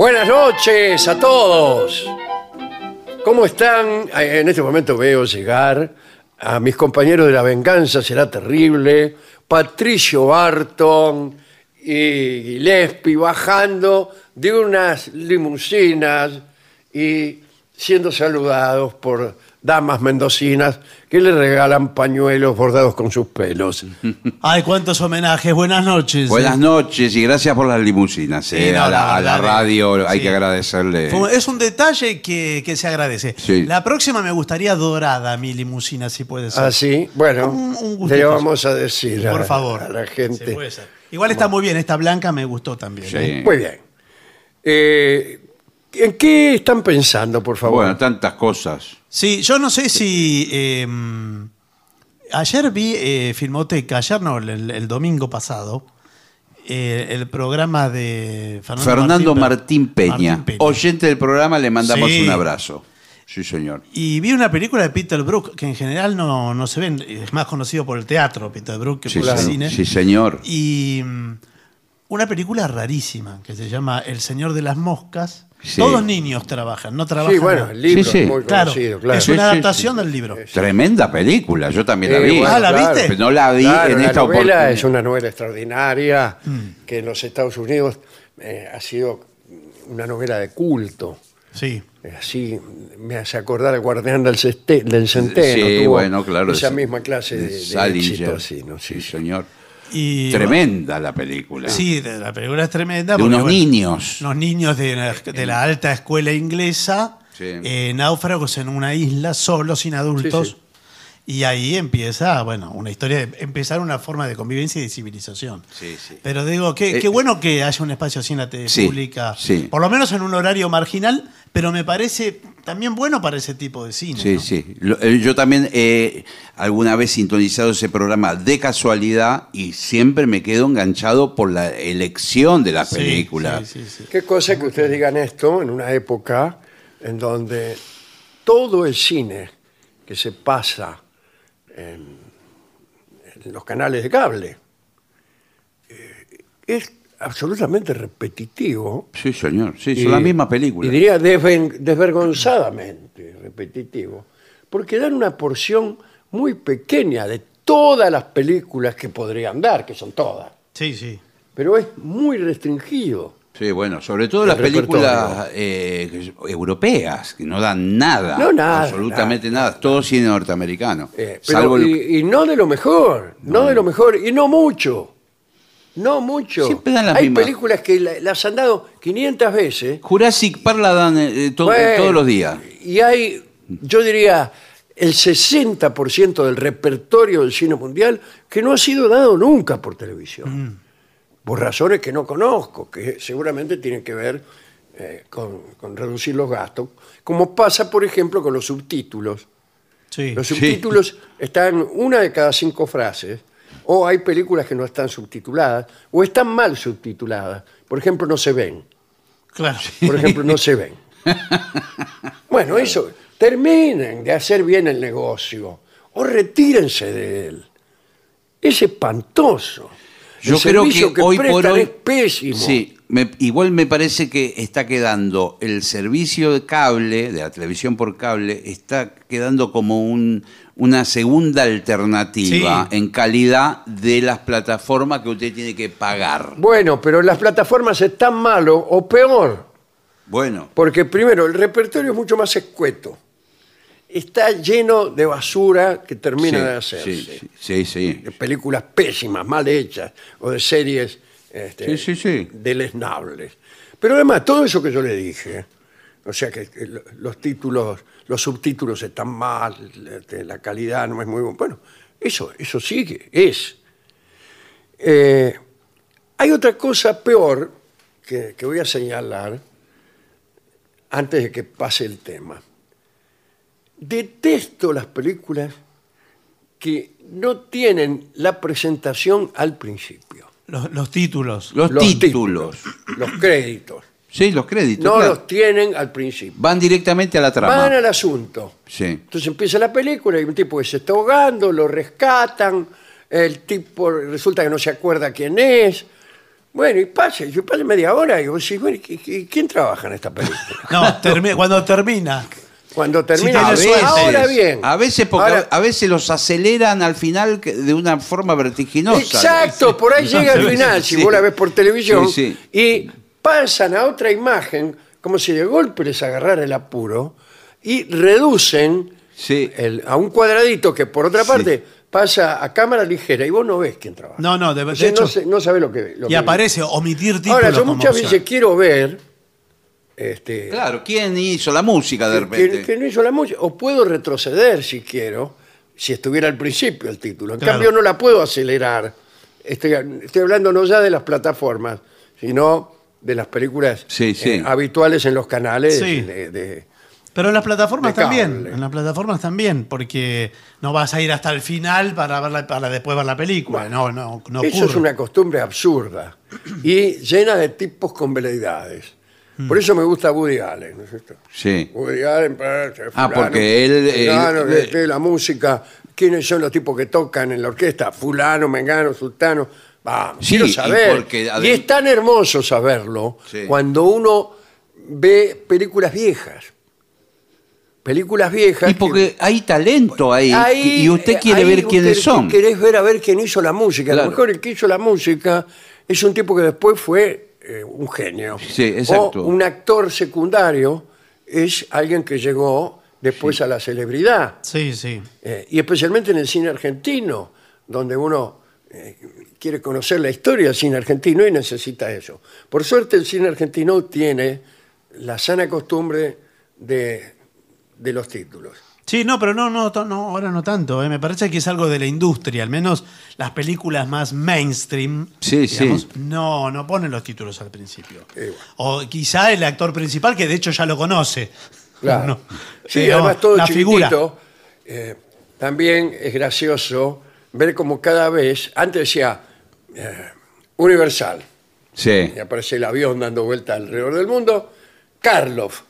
Buenas noches a todos. ¿Cómo están? En este momento veo llegar a mis compañeros de la venganza, será terrible, Patricio Barton y Gillespie bajando de unas limusinas y siendo saludados por damas mendocinas que le regalan pañuelos bordados con sus pelos. Ay, cuántos homenajes. Buenas noches. Buenas noches y gracias por las limusinas. Sí, eh, no, a la, a radio hay sí. que agradecerle. Fue- Es un detalle que, que se agradece. Sí. La próxima me gustaría dorada mi limusina, si puede ser. Así, Ah, bueno, Un- un gustito. le vamos a decir a, Por favor. a la Sí, gente. puede ser. Igual está muy bien, esta blanca me gustó también. Sí. ¿eh? Muy bien. Eh, ¿En qué están pensando, por favor? Bueno, tantas cosas. Sí, yo no sé si. eh, ayer vi eh, Filmoteca, ayer no, el, el domingo pasado, eh, el programa de Fernando, Fernando Martín, Martín Peña, Martín Peña. oyente del programa, le mandamos Sí. un abrazo. Sí, señor. Y vi una película de Peter Brook que en general no, no se ven, es más conocido por el teatro, Peter Brook, que Sí, por el cine. Sí, señor. Y una película rarísima que se llama El Señor de las Moscas. Sí. Todos niños trabajan, no trabajan. sí, bueno, el libro Sí, sí. es muy Claro, conocido, claro. es una sí, adaptación sí. del libro. Tremenda película, yo también la Sí, vi. bueno, Ah, ¿la claro. viste? No la vi Claro, en la esta novela oportunidad. es una novela extraordinaria Mm. que en los Estados Unidos eh, ha sido una novela de culto. Sí. Eh, Así me hace acordar al guardián del, ceste- del centeno. Sí, tuvo bueno, claro. Esa es- misma clase de, de éxito, así, ¿no? Sí, Sí, sí. señor. Y, Tremenda la película. Sí, la película es tremenda. De porque, unos bueno, niños. Unos niños de la, de la alta escuela inglesa, Sí. eh, náufragos en una isla, solos, sin adultos. Sí, sí. Y ahí empieza, bueno, una historia, de empezar una forma de convivencia y de civilización. Sí, sí. Pero digo, qué, Eh, qué bueno que haya un espacio así en la tele Sí, pública, sí. por lo menos en un horario marginal, pero me parece también bueno para ese tipo de cine. Sí, ¿no? sí. Lo- eh, Yo también he alguna vez sintonizado ese programa de casualidad y siempre me quedo enganchado por la elección de la Sí, película. sí, sí, sí. Qué cosa que ustedes digan esto en una época en donde todo el cine que se pasa en, los canales de cable eh, es absolutamente repetitivo. Sí, señor. Sí, y- son las mismas películas. Y diría desven- desvergonzadamente repetitivo. porque dan una porción muy pequeña de todas las películas que podrían dar, que son todas. Sí, sí. Pero es muy restringido. Sí, bueno, sobre todo las películas eh, europeas, que no dan nada. No, nada, Absolutamente nada, nada. Todo cine norteamericano. Eh, pero- salvo el- y, y no de lo mejor, no, de lo mejor, y no mucho. No mucho. Siempre dan las Hay mismas. películas que la- las han dado 500 veces. Jurassic Park la dan eh, to- Bueno, todos los días. Y hay, yo diría, el 60% del repertorio del cine mundial que no ha sido dado nunca por televisión. Por razones que no conozco, que seguramente tienen que ver eh, con, con reducir los gastos. Como pasa, por ejemplo, con los subtítulos. Sí. Los Sí. subtítulos están una de cada cinco frases, o hay películas que no están subtituladas, o están mal subtituladas. Por ejemplo, no se ven. Claro. Por ejemplo, no se ven. Bueno, eso, terminen de hacer bien el negocio, o retírense de él. Es espantoso. Yo el creo que, hoy por hoy. es pésimo. Sí, me- igual me parece que está quedando el servicio de cable, de la televisión por cable, está quedando como un, una segunda alternativa Sí. en calidad de las plataformas que usted tiene que pagar. Bueno, pero las plataformas están malo o peor. Bueno, Porque primero, el repertorio es mucho más escueto. Está lleno de basura que termina sí, de hacerse. sí, sí, sí. De películas pésimas, mal hechas, o de series este, Sí, sí, sí. deleznables. Pero además, todo eso que yo le dije, o sea que, que lo- los títulos, los subtítulos están mal, este, la calidad no es muy buena. Bueno, eso, eso sigue, es. Eh, hay otra cosa peor que, que voy a señalar antes de que pase el tema. Detesto las películas que no tienen la presentación al principio. Los, los títulos. Los, Los títulos. Los créditos. Sí, los créditos. No claro. los tienen al principio. Van directamente a la trama. Van al asunto. Sí. Entonces empieza la película y un tipo que se está ahogando, lo rescatan, el tipo resulta que no se acuerda quién es. Bueno, y pasa, yo pasa media hora y vos decís, bueno, ¿y- y- ¿quién trabaja en esta película? No, termi- cuando termina. Cuando termina, suerte. ahora bien. A veces, porque Ahora- a veces los aceleran al final que- de una forma vertiginosa. Exacto, por ahí llega al final, si Sí. vos la ves por televisión, Sí, y pasan a otra imagen, como si de golpe les agarrara el apuro, y reducen Sí. el- a un cuadradito que por otra parte pasa a cámara ligera y vos no ves quién trabaja. No, no, de, de O sea, hecho. no, sé- no sabés lo que lo y que- aparece omitir títulos. Ahora, yo como muchas opción. veces quiero ver este, Claro, ¿quién hizo la música de repente? que, que no hizo la música, o puedo retroceder si quiero, si estuviera al principio el título. En Claro. cambio, no la puedo acelerar. Estoy, estoy hablando no ya de las plataformas, sino de las películas Sí, sí. eh, habituales en los canales. Sí. de- de- Pero en las plataformas de también. cable. En las plataformas también, porque no vas a ir hasta el final para, para después ver la película. No, no, no Eso es una costumbre absurda y llena de tipos con veleidades. Mm. Por eso me gusta Woody Allen, ¿no es cierto? Sí. Woody Allen, para- Ah, porque él, eh, fulano, él- este, la música, quiénes son los tipos que tocan en la orquesta, fulano, mengano, sultano. Vamos, Sí, quiero y saber. porque Y, adem- es tan hermoso saberlo Sí. cuando uno ve películas viejas. Películas viejas. Y porque que- hay talento ahí, Ahí, y usted quiere ahí ver quiénes usted son. Querés ver a ver quién hizo la música. A Claro. lo mejor el que hizo la música es un tipo que después fue eh, un genio. Sí, exacto. O un actor secundario es alguien que llegó después a la celebridad. Sí, sí. Eh, y especialmente en el cine argentino, donde uno eh, quiere conocer la historia del cine argentino y necesita eso. Por suerte el cine argentino tiene la sana costumbre de, de los títulos. Sí, no, pero no, no, no ahora no tanto. ¿eh? Me parece que es algo de la industria. Al menos las películas más mainstream Sí, sí. no, no ponen los títulos al principio. Eh, O quizá el actor principal, que de hecho ya lo conoce. Claro. No. Sí, Digamos, además todo la figura. eh, también es gracioso ver como cada vez, antes decía eh, Universal, Sí. y aparece el avión dando vuelta alrededor del mundo, Karloff,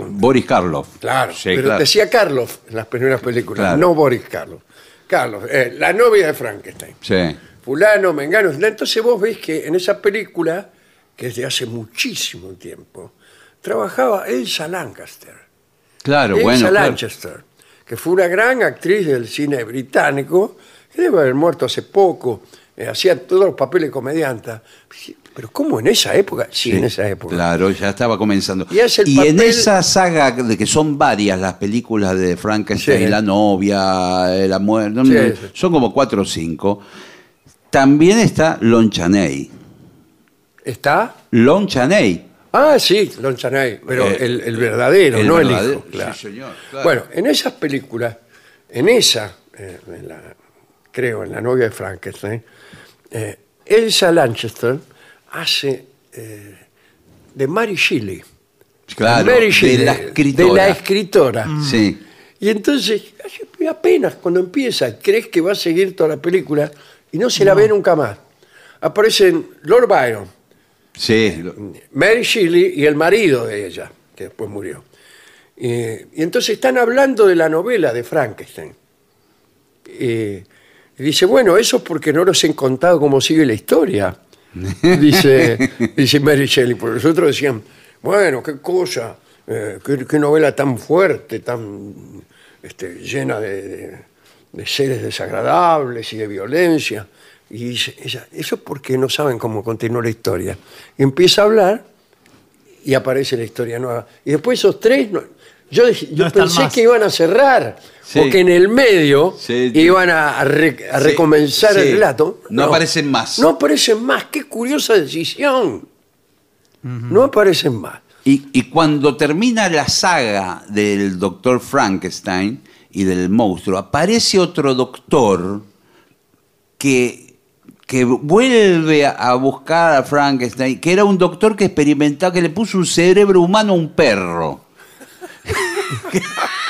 punto. Boris Karloff. Claro, Sí, pero claro. decía Karloff en las primeras películas, Claro. no Boris Karloff. Karloff, eh, la novia de Frankenstein. Sí. Fulano, Mengano. Entonces vos ves que en esa película, que es de hace muchísimo tiempo, trabajaba Elsa Lancaster. Claro, Elsa bueno. claro. Lanchester, que fue una gran actriz del cine británico, que debe haber muerto hace poco, eh, hacía todos los papeles de comedianta. Pero ¿cómo en esa época? Sí, en esa época. Claro, ya estaba comenzando. Y el en papel- esa saga de que son varias las películas de Frankenstein, Sí. la novia, eh, la muerte, no, Sí, no, sí. son como cuatro o cinco. También está Lon Chaney. ¿Está? Lon Chaney. Ah, sí, Lon Chaney, pero Eh, el, el verdadero, el no verdadero, el hijo. sí, claro. señor, claro. Bueno, en esas películas, en esa, eh, en la- creo, en La novia de Frankenstein, eh, Elsa Lanchester hace eh, de Mary Shelley. Claro, Mary de Shelley, la escritora. de la escritora. Sí. Y entonces, apenas cuando empieza, crees que va a seguir toda la película y no se la ve nunca más. Aparecen Lord Byron, Sí, Mary Shelley y el marido de ella, que después murió. Eh, y entonces están hablando de la novela de Frankenstein. Eh, y dice, bueno, eso es porque no nos han contado cómo sigue la historia. dice, dice Mary Shelley, porque los otros decían, bueno, qué cosa, eh, qué, qué novela tan fuerte, tan este, llena de, de- de seres desagradables y de violencia. Y dice, ella, eso es porque no saben cómo continuó la historia. Y empieza a hablar y aparece la historia nueva. Y después esos tres, no- yo, yo No pensé que iban a cerrar, Sí. o que en el medio Sí. iban a, a re- a Sí, recomenzar el relato. No aparecen más. No aparecen más, qué curiosa decisión. No aparecen más. Y, y cuando termina la saga del doctor Frankenstein y del monstruo, aparece otro doctor que, que vuelve a- a buscar a Frankenstein, que era un doctor que experimentaba, que le puso un cerebro humano a un perro.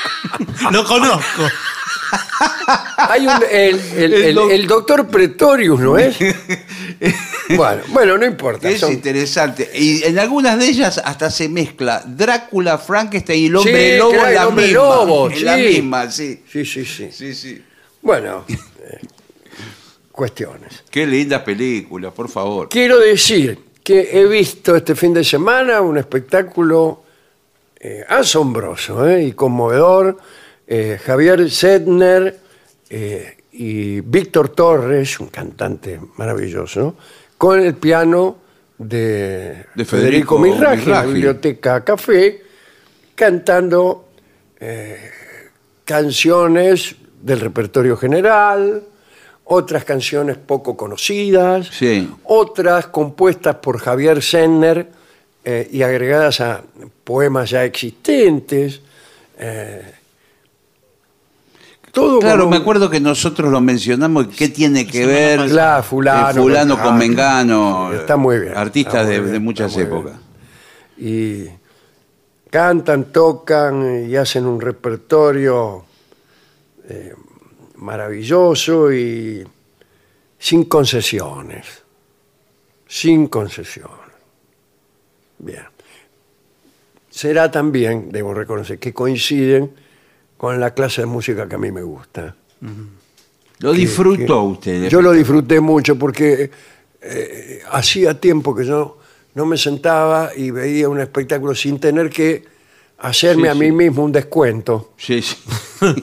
Lo conozco. Hay un, el, el- El el- doc- el doctor Pretorius, ¿no es? bueno, bueno, no importa. Es son- interesante. Y en algunas de ellas hasta se mezcla Drácula, Frankenstein y el hombre Sí, lobo claro, en la hombre misma. lobo, en la sí. misma, sí. Sí, sí, sí. Sí, sí. Bueno, eh, cuestiones. Qué linda película, por favor. Quiero decir que he visto este fin de semana un espectáculo eh, asombroso eh, y conmovedor. Eh, Javier Sedner y Víctor Torres, un cantante maravilloso, con el piano de, De Federico, Federico Mirraji, la biblioteca Café, cantando canciones del repertorio general, otras canciones poco conocidas, Sí. otras compuestas por Javier Senner eh, y agregadas a poemas ya existentes. eh, todo Claro, me acuerdo que nosotros lo mencionamos. ¿Qué tiene que ver. Claro, fulano eh, fulano con- Mengano? está muy bien, Artistas muy de, bien, de muchas épocas. y cantan, tocan y hacen un repertorio eh, maravilloso y sin concesiones. Sin concesiones. Bien. Será también, debo reconocer, que coinciden con la clase de música que a mí me gusta. Lo disfrutó usted. Yo lo disfruté mucho porque eh, hacía tiempo que yo no me sentaba y veía un espectáculo sin tener que hacerme Sí, a mí sí. mismo un descuento. Sí, sí.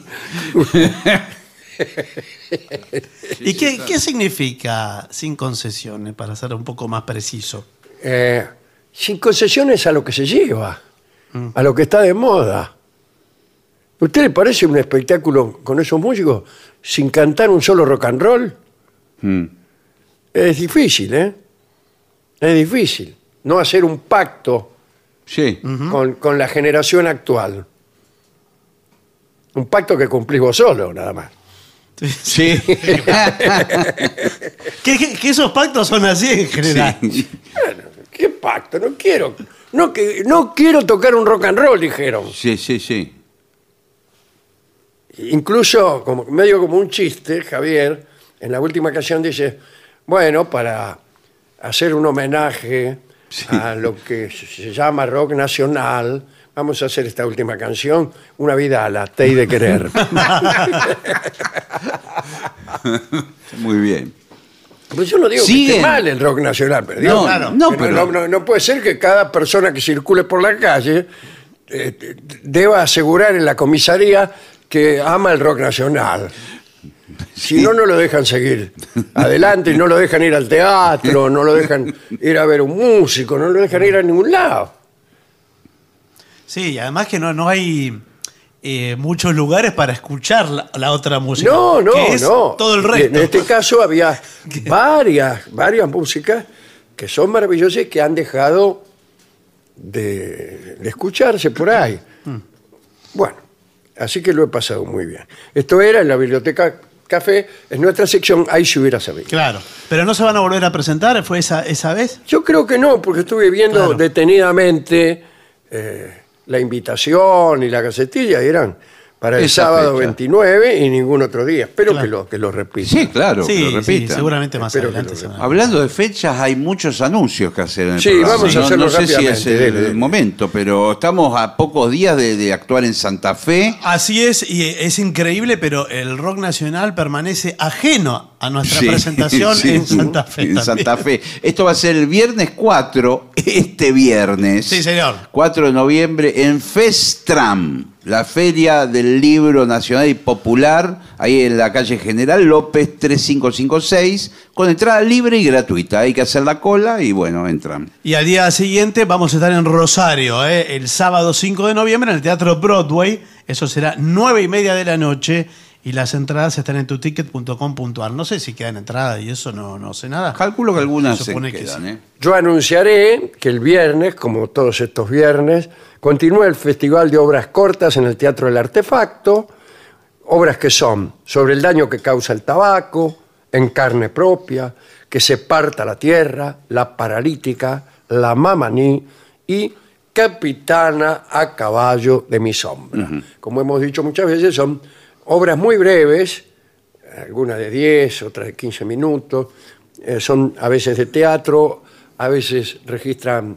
¿Y qué, qué significa sin concesiones, para ser un poco más preciso? Eh, sin concesiones a lo que se lleva, a lo que está de moda. ¿A ¿Usted le parece un espectáculo con esos músicos sin cantar un solo rock and roll? Mm. Es difícil, ¿eh? Es difícil. No hacer un pacto Sí. con, con la generación actual. Un pacto que cumplís vos solo, nada más. Sí. Que, que- que esos pactos son así en general. Sí. Bueno, ¿Qué pacto? No quiero. No, que, no quiero tocar un rock and roll, dijeron. Sí, sí, sí. Incluso, como, medio como un chiste, Javier, en la última canción dice, bueno, para hacer un homenaje a lo que se llama rock nacional, vamos a hacer esta última canción, Una vida a la Tei de querer. Muy bien. Pues yo no digo que Siguen. esté mal el rock nacional, pero digo, No, claro, no, pero- no, no- no puede ser que cada persona que circule por la calle eh, deba asegurar en la comisaría que ama el rock nacional. Si no, no lo dejan seguir adelante, no lo dejan ir al teatro, no lo dejan ir a ver un músico, no lo dejan ir a ningún lado. Sí, y además que no, no hay eh, muchos lugares para escuchar la, la otra música. No, no, que es no. Todo el resto. En este caso había varias, varias músicas que son maravillosas y que han dejado de, de escucharse por ahí. Mm. Bueno, así que lo he pasado muy bien. Esto era en la Biblioteca Café, en nuestra sección Ahí se hubiera sabido. Claro. Pero no se van a volver a presentar, ¿fue esa, esa vez? Yo creo que no, porque estuve viendo Claro. detenidamente eh, la invitación y la gacetilla eran para el Esa sábado fecha. 29 y ningún otro día. Espero Claro. que lo, que lo repita. Sí, claro, que sí, lo sí, seguramente más Espero que adelante. lo Hablando de fechas, hay muchos anuncios que hacer en el Sí, programa. vamos a no, hacerlo no sé si es rápidamente, el, dele, dele. momento, pero estamos a pocos días de, de actuar en Santa Fe. Así es, y es increíble, pero el rock nacional permanece ajeno a nuestra Sí, presentación sí, en Santa Fe. En también. Santa Fe. Esto va a ser el viernes 4, este viernes. Sí, señor. 4 de noviembre en Festram, la Feria del Libro Nacional y Popular, ahí en la calle General López 3556, con entrada libre y gratuita. Hay que hacer la cola y bueno, entran. Y al día siguiente vamos a estar en Rosario, ¿eh? el sábado 5 de noviembre en el Teatro Broadway. Eso será nueve y media de la noche y las entradas están en tuticket.com.ar. No sé si quedan entradas y eso no, no sé nada. Calculo que algunas Se que quedan, sí. ¿eh? Yo anunciaré que el viernes, como todos estos viernes, continúa el Festival de Obras Cortas en el Teatro del Artefacto. Obras que son sobre el daño que causa el tabaco, en carne propia, que se parta la tierra, la paralítica, la mamaní y Capitana a caballo de mi sombra. Como hemos dicho muchas veces, son obras muy breves, algunas de 10, otras de 15 minutos, eh, son a veces de teatro, a veces registran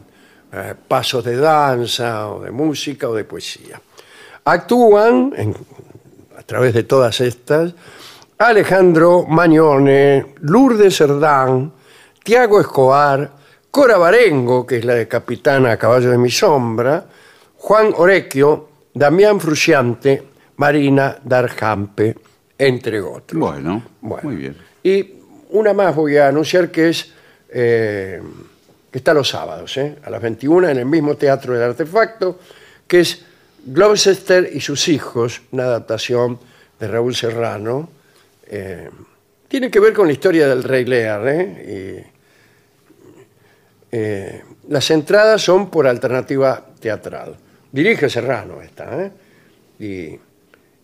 eh, pasos de danza o de música o de poesía. Actúan a través de todas estas Alejandro Mañone, Lourdes Cerdán, Tiago Escobar, Cora Barengo, que es la de Capitana a caballo de mi sombra, Juan Orequio, Damián Frusciante, Marina Darjampe, entre otros. Bueno, Bueno. muy bien. Y una más voy a anunciar que es eh, que está los sábados, ¿eh? a las 21 en el mismo Teatro del Artefacto, que es Gloucester y sus hijos, una adaptación de Raúl Serrano. eh, tiene que ver con la historia del Rey Lear. ¿eh? Y, eh, las entradas son por alternativa teatral. Dirige Serrano esta. ¿eh? Y,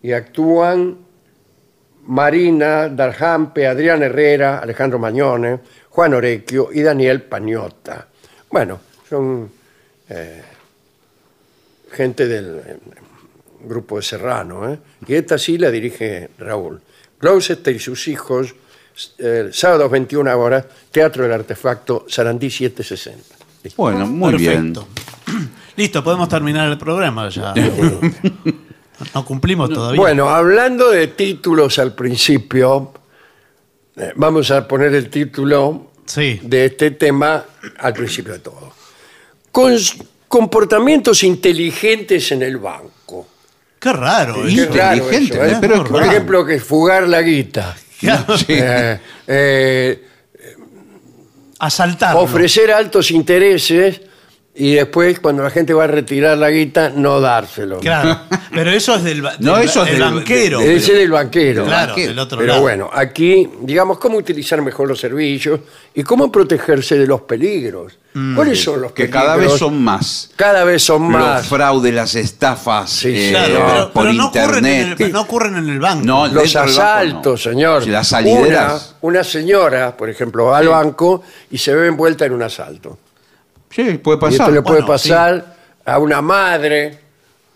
y actúan Marina Darjampe, Adrián Herrera, Alejandro Mañone, Juan Orequio y Daniel Pañota. Bueno, son eh, gente del eh, grupo de Serrano. ¿eh? Y esta sí la dirige Raúl. Gloucester y sus hijos, eh, sábados 21 horas, Teatro del Artefacto, Sarandí 760. Listo. Bueno, muy bien. Perfecto. Listo, podemos terminar el programa ya. No cumplimos todavía. Bueno, hablando de títulos al principio, eh, vamos a poner el título Sí. de este tema al principio de todo. Con comportamientos inteligentes en el banco. Qué raro. Qué eso. raro Inteligente, eso, ¿eh? ¿eh? Pero es Por raro. ejemplo, que fugar la guita. Claro, Eh, eh, Asaltarlo. ofrecer altos intereses y después, cuando la gente va a retirar la guita, no dárselo. Claro. Pero eso es del, ba- No, eso es del del- banquero. Ese del banquero. Claro, banquero. del otro Pero lado. bueno, aquí, digamos, cómo utilizar mejor los servicios y cómo protegerse de los peligros. ¿Cuáles son los Que peligros? cada vez son más. Cada vez son Los más. fraudes, las estafas Sí, eh, Claro, pero, por pero no, ocurren en internet. el, no ocurren en el banco. No, Los dentro del banco, asaltos, no. señor. Sí, las salideras. Una, una señora, por ejemplo, va al banco y se ve envuelta en un asalto. Sí, puede Y pasar. esto le puede Bueno, pasar a una madre,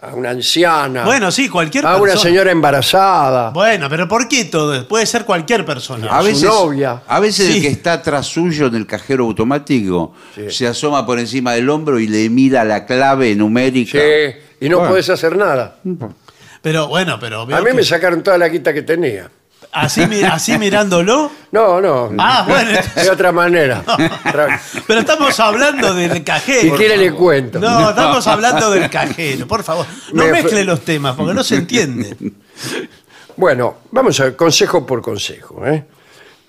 a una anciana, Bueno, sí, cualquier a persona. una señora embarazada. Bueno, pero ¿por qué todo? Puede ser cualquier persona. A su veces, novia. a veces Sí. el que está atrás suyo en el cajero automático se asoma por encima del hombro y le mira la clave numérica. Sí, y no Bueno. puedes hacer nada. Pero bueno, pero veo A mí que- me sacaron toda la quita que tenía. Así, mi- así mirándolo. No, no. Ah, bueno. De otra manera. Pero estamos hablando del cajero. Si quiere le cuento. No, estamos hablando del cajero, por favor. No Me- mezcle los temas porque no se entiende. Bueno, vamos a ver, consejo por consejo. ¿eh?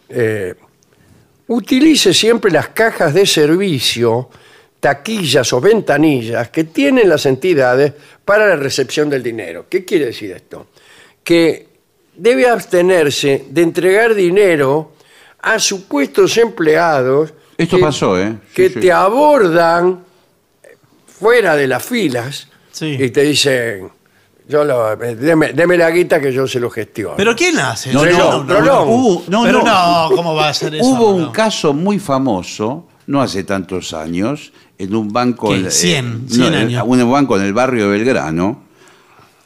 Eh, utilice siempre las cajas de servicio, taquillas o ventanillas que tienen las entidades para la recepción del dinero. ¿Qué quiere decir esto? Que debe abstenerse de entregar dinero a supuestos empleados Esto que- pasó, ¿eh? Sí, que sí. te abordan fuera de las filas Sí. y te dicen, yo lo, deme, deme la guita que yo se lo gestiono. ¿Pero quién hace? No, eso? no. Hubo, no, Pero no. no, ¿cómo va a ser eso? Hubo un No. caso muy famoso, no hace tantos años, en un banco... ¿Qué? en- 100, eh, 100 en- años. Un banco en el barrio de Belgrano,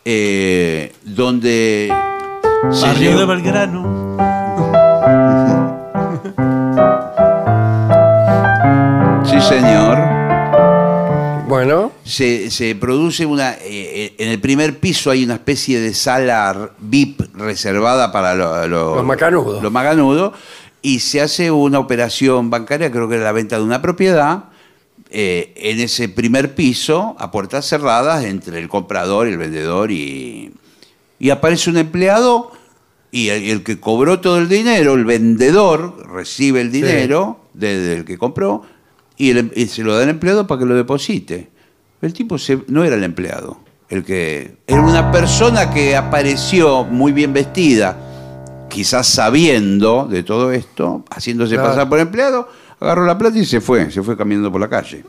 eh, donde... se Barrio llevó- de Belgrano. Sí, señor. Bueno, se, se produce una... eh, en el primer piso hay una especie de sala VIP reservada para lo- lo- Los macanudos. Los macanudos. Y se hace una operación bancaria, creo que era la venta de una propiedad, eh, en ese primer piso, a puertas cerradas, entre el comprador y el vendedor. Y, y aparece un empleado y el, el que cobró todo el dinero, el vendedor, recibe el dinero desde el que compró y, el em- y se lo da al empleado para que lo deposite. El tipo se- no era el empleado, el que era una persona que apareció muy bien vestida, quizás sabiendo de todo esto, haciéndose Claro. pasar por empleado, agarró la plata y se fue, se fue caminando por la calle.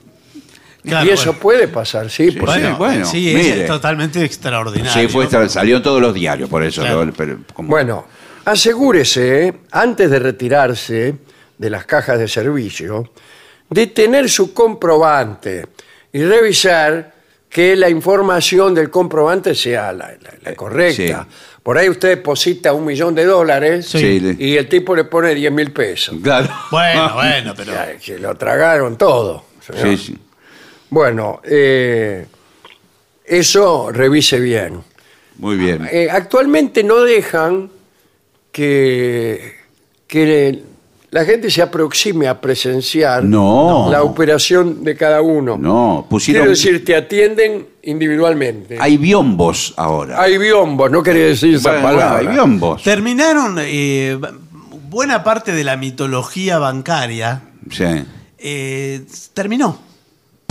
Claro, y eso bueno. puede pasar, sí. por- Bueno, Bueno, bueno, sí, mire. es totalmente extraordinario. Sí, fue extra- salió en todos los diarios, por eso. Claro. ¿no? Pero como- Bueno, asegúrese, antes de retirarse de las cajas de servicio, de tener su comprobante y revisar que la información del comprobante sea la, la- la correcta. sí. Por ahí usted deposita un millón de dólares Sí, y el tipo le pone 10 mil pesos. Claro. Bueno, bueno, pero. Ya, Se lo tragaron todo. señor. Sí, sí. Bueno, eh, eso revise bien. Muy bien. Eh, actualmente no dejan que, que la gente se aproxime a presenciar No. la operación de cada uno. No, pusieron. Quiero decir, te atienden individualmente. Hay biombos ahora. Hay biombos, no quería decir esa Bueno, bueno, palabra. hay biombos. Terminaron eh, buena parte de la mitología bancaria. Sí. eh, terminó.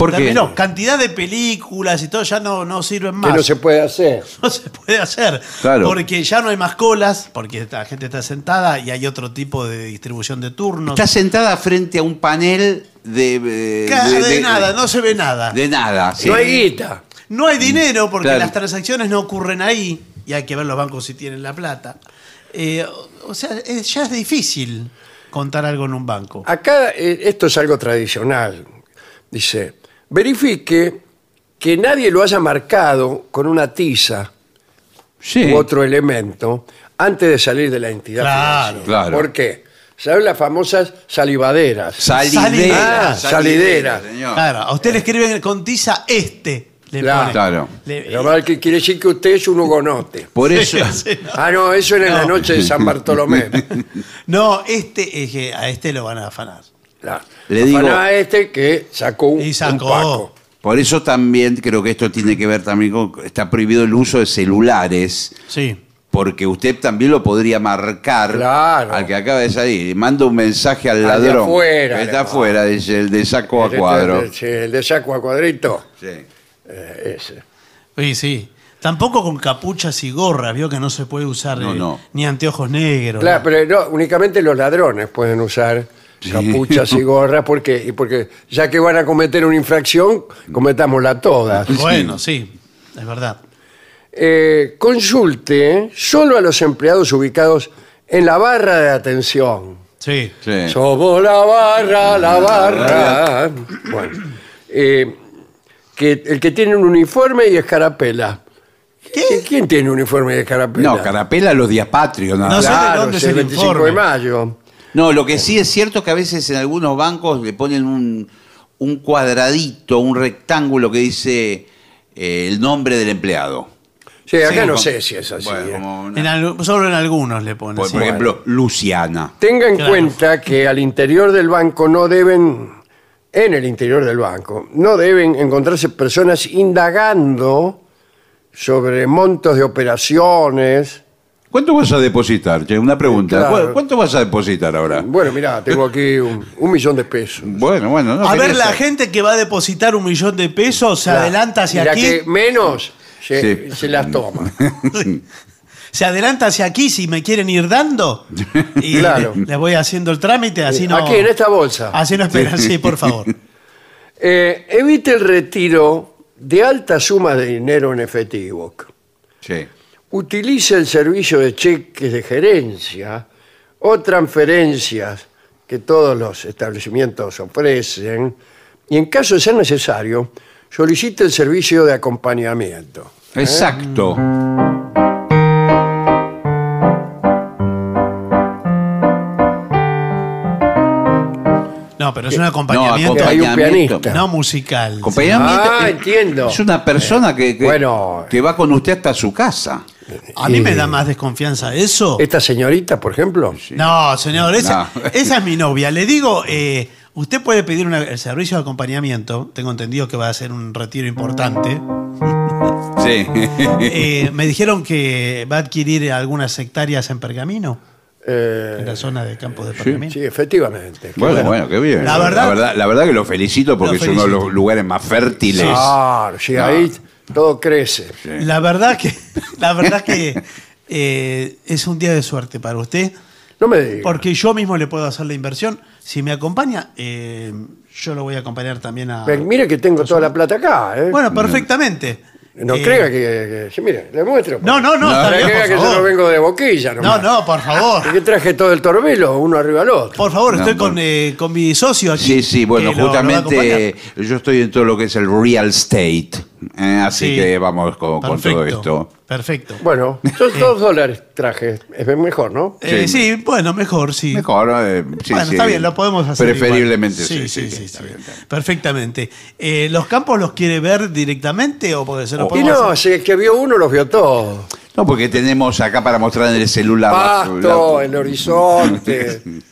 ¿Por qué? terminó. Cantidad de películas y todo ya no, no sirven más. que no se puede hacer. No se puede hacer. Claro. Porque ya no hay más colas, porque la gente está sentada y hay otro tipo de distribución de turnos. Está sentada frente a un panel de. eh, de, nada, no se ve nada. De nada. sí. No hay guita. No hay dinero porque Claro. las transacciones no ocurren ahí y hay que ver los bancos si tienen la plata. Eh, o sea, es- ya es difícil contar algo en un banco. Acá eh, esto es algo tradicional. Dice, verifique que nadie lo haya marcado con una tiza Sí. u otro elemento antes de salir de la entidad Claro, financiera. claro. ¿Por qué? ¿Saben las famosas salivaderas? Salidera. Ah, salidera. señor. Claro, a usted le escriben con tiza este. Le Claro. pone. Claro. Le- Lo mal que quiere decir que usted es un hugonote. Por eso. Ah, no, eso era en la noche de San Bartolomé. No, este es que a este lo van a afanar. Claro. Le digo- este que sacó un, Y sacó. un paco. Por eso también creo que esto tiene que ver también con. Está prohibido el uso de celulares. Sí. Porque usted también lo podría marcar Claro. al que acaba de salir. Manda un mensaje al Al de ladrón. afuera, que está le afuera, dice el de saco a Este, cuadro. el- sí, El de saco a cuadrito. Sí. eh, ese. Sí, sí. Tampoco con capuchas y gorras, vio que no se puede usar No, eh, no. ni anteojos negros. Claro, ¿no? pero no, únicamente los ladrones pueden usar capuchas y gorras porque, porque ya que van a cometer una infracción, cometámosla todas. Bueno, sí, es verdad. Eh, consulte solo a los empleados ubicados en la barra de atención. Sí. Sí. Somos la barra, la barra. Bueno, eh, que el que tiene un uniforme y escarapela. ¿Qué? ¿Quién tiene uniforme y escarapela? No, carapela los días patrios. nada No más. sé de dónde es el el 25 de mayo. No, lo que sí es cierto que a veces en algunos bancos le ponen un, un cuadradito, un rectángulo que dice eh, el nombre del empleado. Sí, acá Sí, no como- sé si es así. Bueno, ¿eh? como una- En al- solo en algunos le ponen. por, sí. por ejemplo, Luciana. Tenga en Claro. cuenta que al interior del banco no deben, en el interior del banco, no deben encontrarse personas indagando sobre montos de operaciones. ¿Cuánto vas a depositar? Che? Una pregunta. Claro. ¿Cu- ¿Cuánto vas a depositar ahora? Bueno, mira, tengo aquí un, un millón de pesos. Bueno, bueno. No, a quería ver, la saber. gente que va a depositar un millón de pesos se adelanta hacia la aquí. que menos se, Sí. se las toma. Se adelanta hacia aquí si me quieren ir dando. Y Claro. le voy haciendo el trámite, así no. Aquí, en esta bolsa. Así no esperan, sí, por favor. Eh, evite el retiro de altas sumas de dinero en efectivo. Sí. Utilice el servicio de cheques de gerencia o transferencias que todos los establecimientos ofrecen y en caso de ser necesario, solicite el servicio de acompañamiento. Exacto. No, pero es un acompañamiento No, Hay un acompañamiento. pianista. no musical. Acompañamiento. Ah, eh, entiendo. Es una persona que, que, Bueno. que va con usted hasta su casa. A mí me da más desconfianza eso. Esta señorita, por ejemplo, No, señor, esa, No. esa es mi novia. Le digo, eh, usted puede pedir una- el servicio de acompañamiento. Tengo entendido que va a ser un retiro importante. Sí. Eh, me dijeron que va a adquirir algunas hectáreas en Pergamino, eh, en la zona de campos de Pergamino. sí, efectivamente. Bueno, bueno, qué bien. La verdad- la verdad, la verdad que lo felicito porque Lo es uno de felicito. los lugares más fértiles. Claro, sí, ahí todo crece. La verdad que, la verdad que eh, es un día de suerte para usted, No me digas. porque yo mismo le puedo hacer la inversión. Si me acompaña, eh, yo lo voy a acompañar también a. Ven, Mire que tengo toda la plata acá, ¿eh? Bueno, perfectamente. No Eh, crea que, que- mire, le muestro. No, no, no, está Para bien, que vea por que yo no favor. vengo de boquilla No, nomás. no, por favor. Es que traje todo el torbelo, uno arriba al otro. Por favor, No, estoy con, eh, con mi socio aquí. Sí, sí, bueno, que lo- lo va a justamente yo estoy en todo lo que es el real estate. eh, así Sí. que vamos con, con todo Perfecto, esto. Perfecto. Bueno, son dos dólares traje. Es mejor, ¿no? Eh, Sí. sí, bueno, mejor, sí. Mejor, eh, sí, bueno, sí. está bien, lo podemos hacer. Preferiblemente igual. sí. Sí, sí, sí, está sí. bien. Perfectamente. Eh, ¿Los campos los quiere ver directamente o porque se los Oh. Y no, hacer? si es que vio uno, los vio todos. No, porque tenemos acá para mostrar en el celular. la- Pasto, la- el horizonte.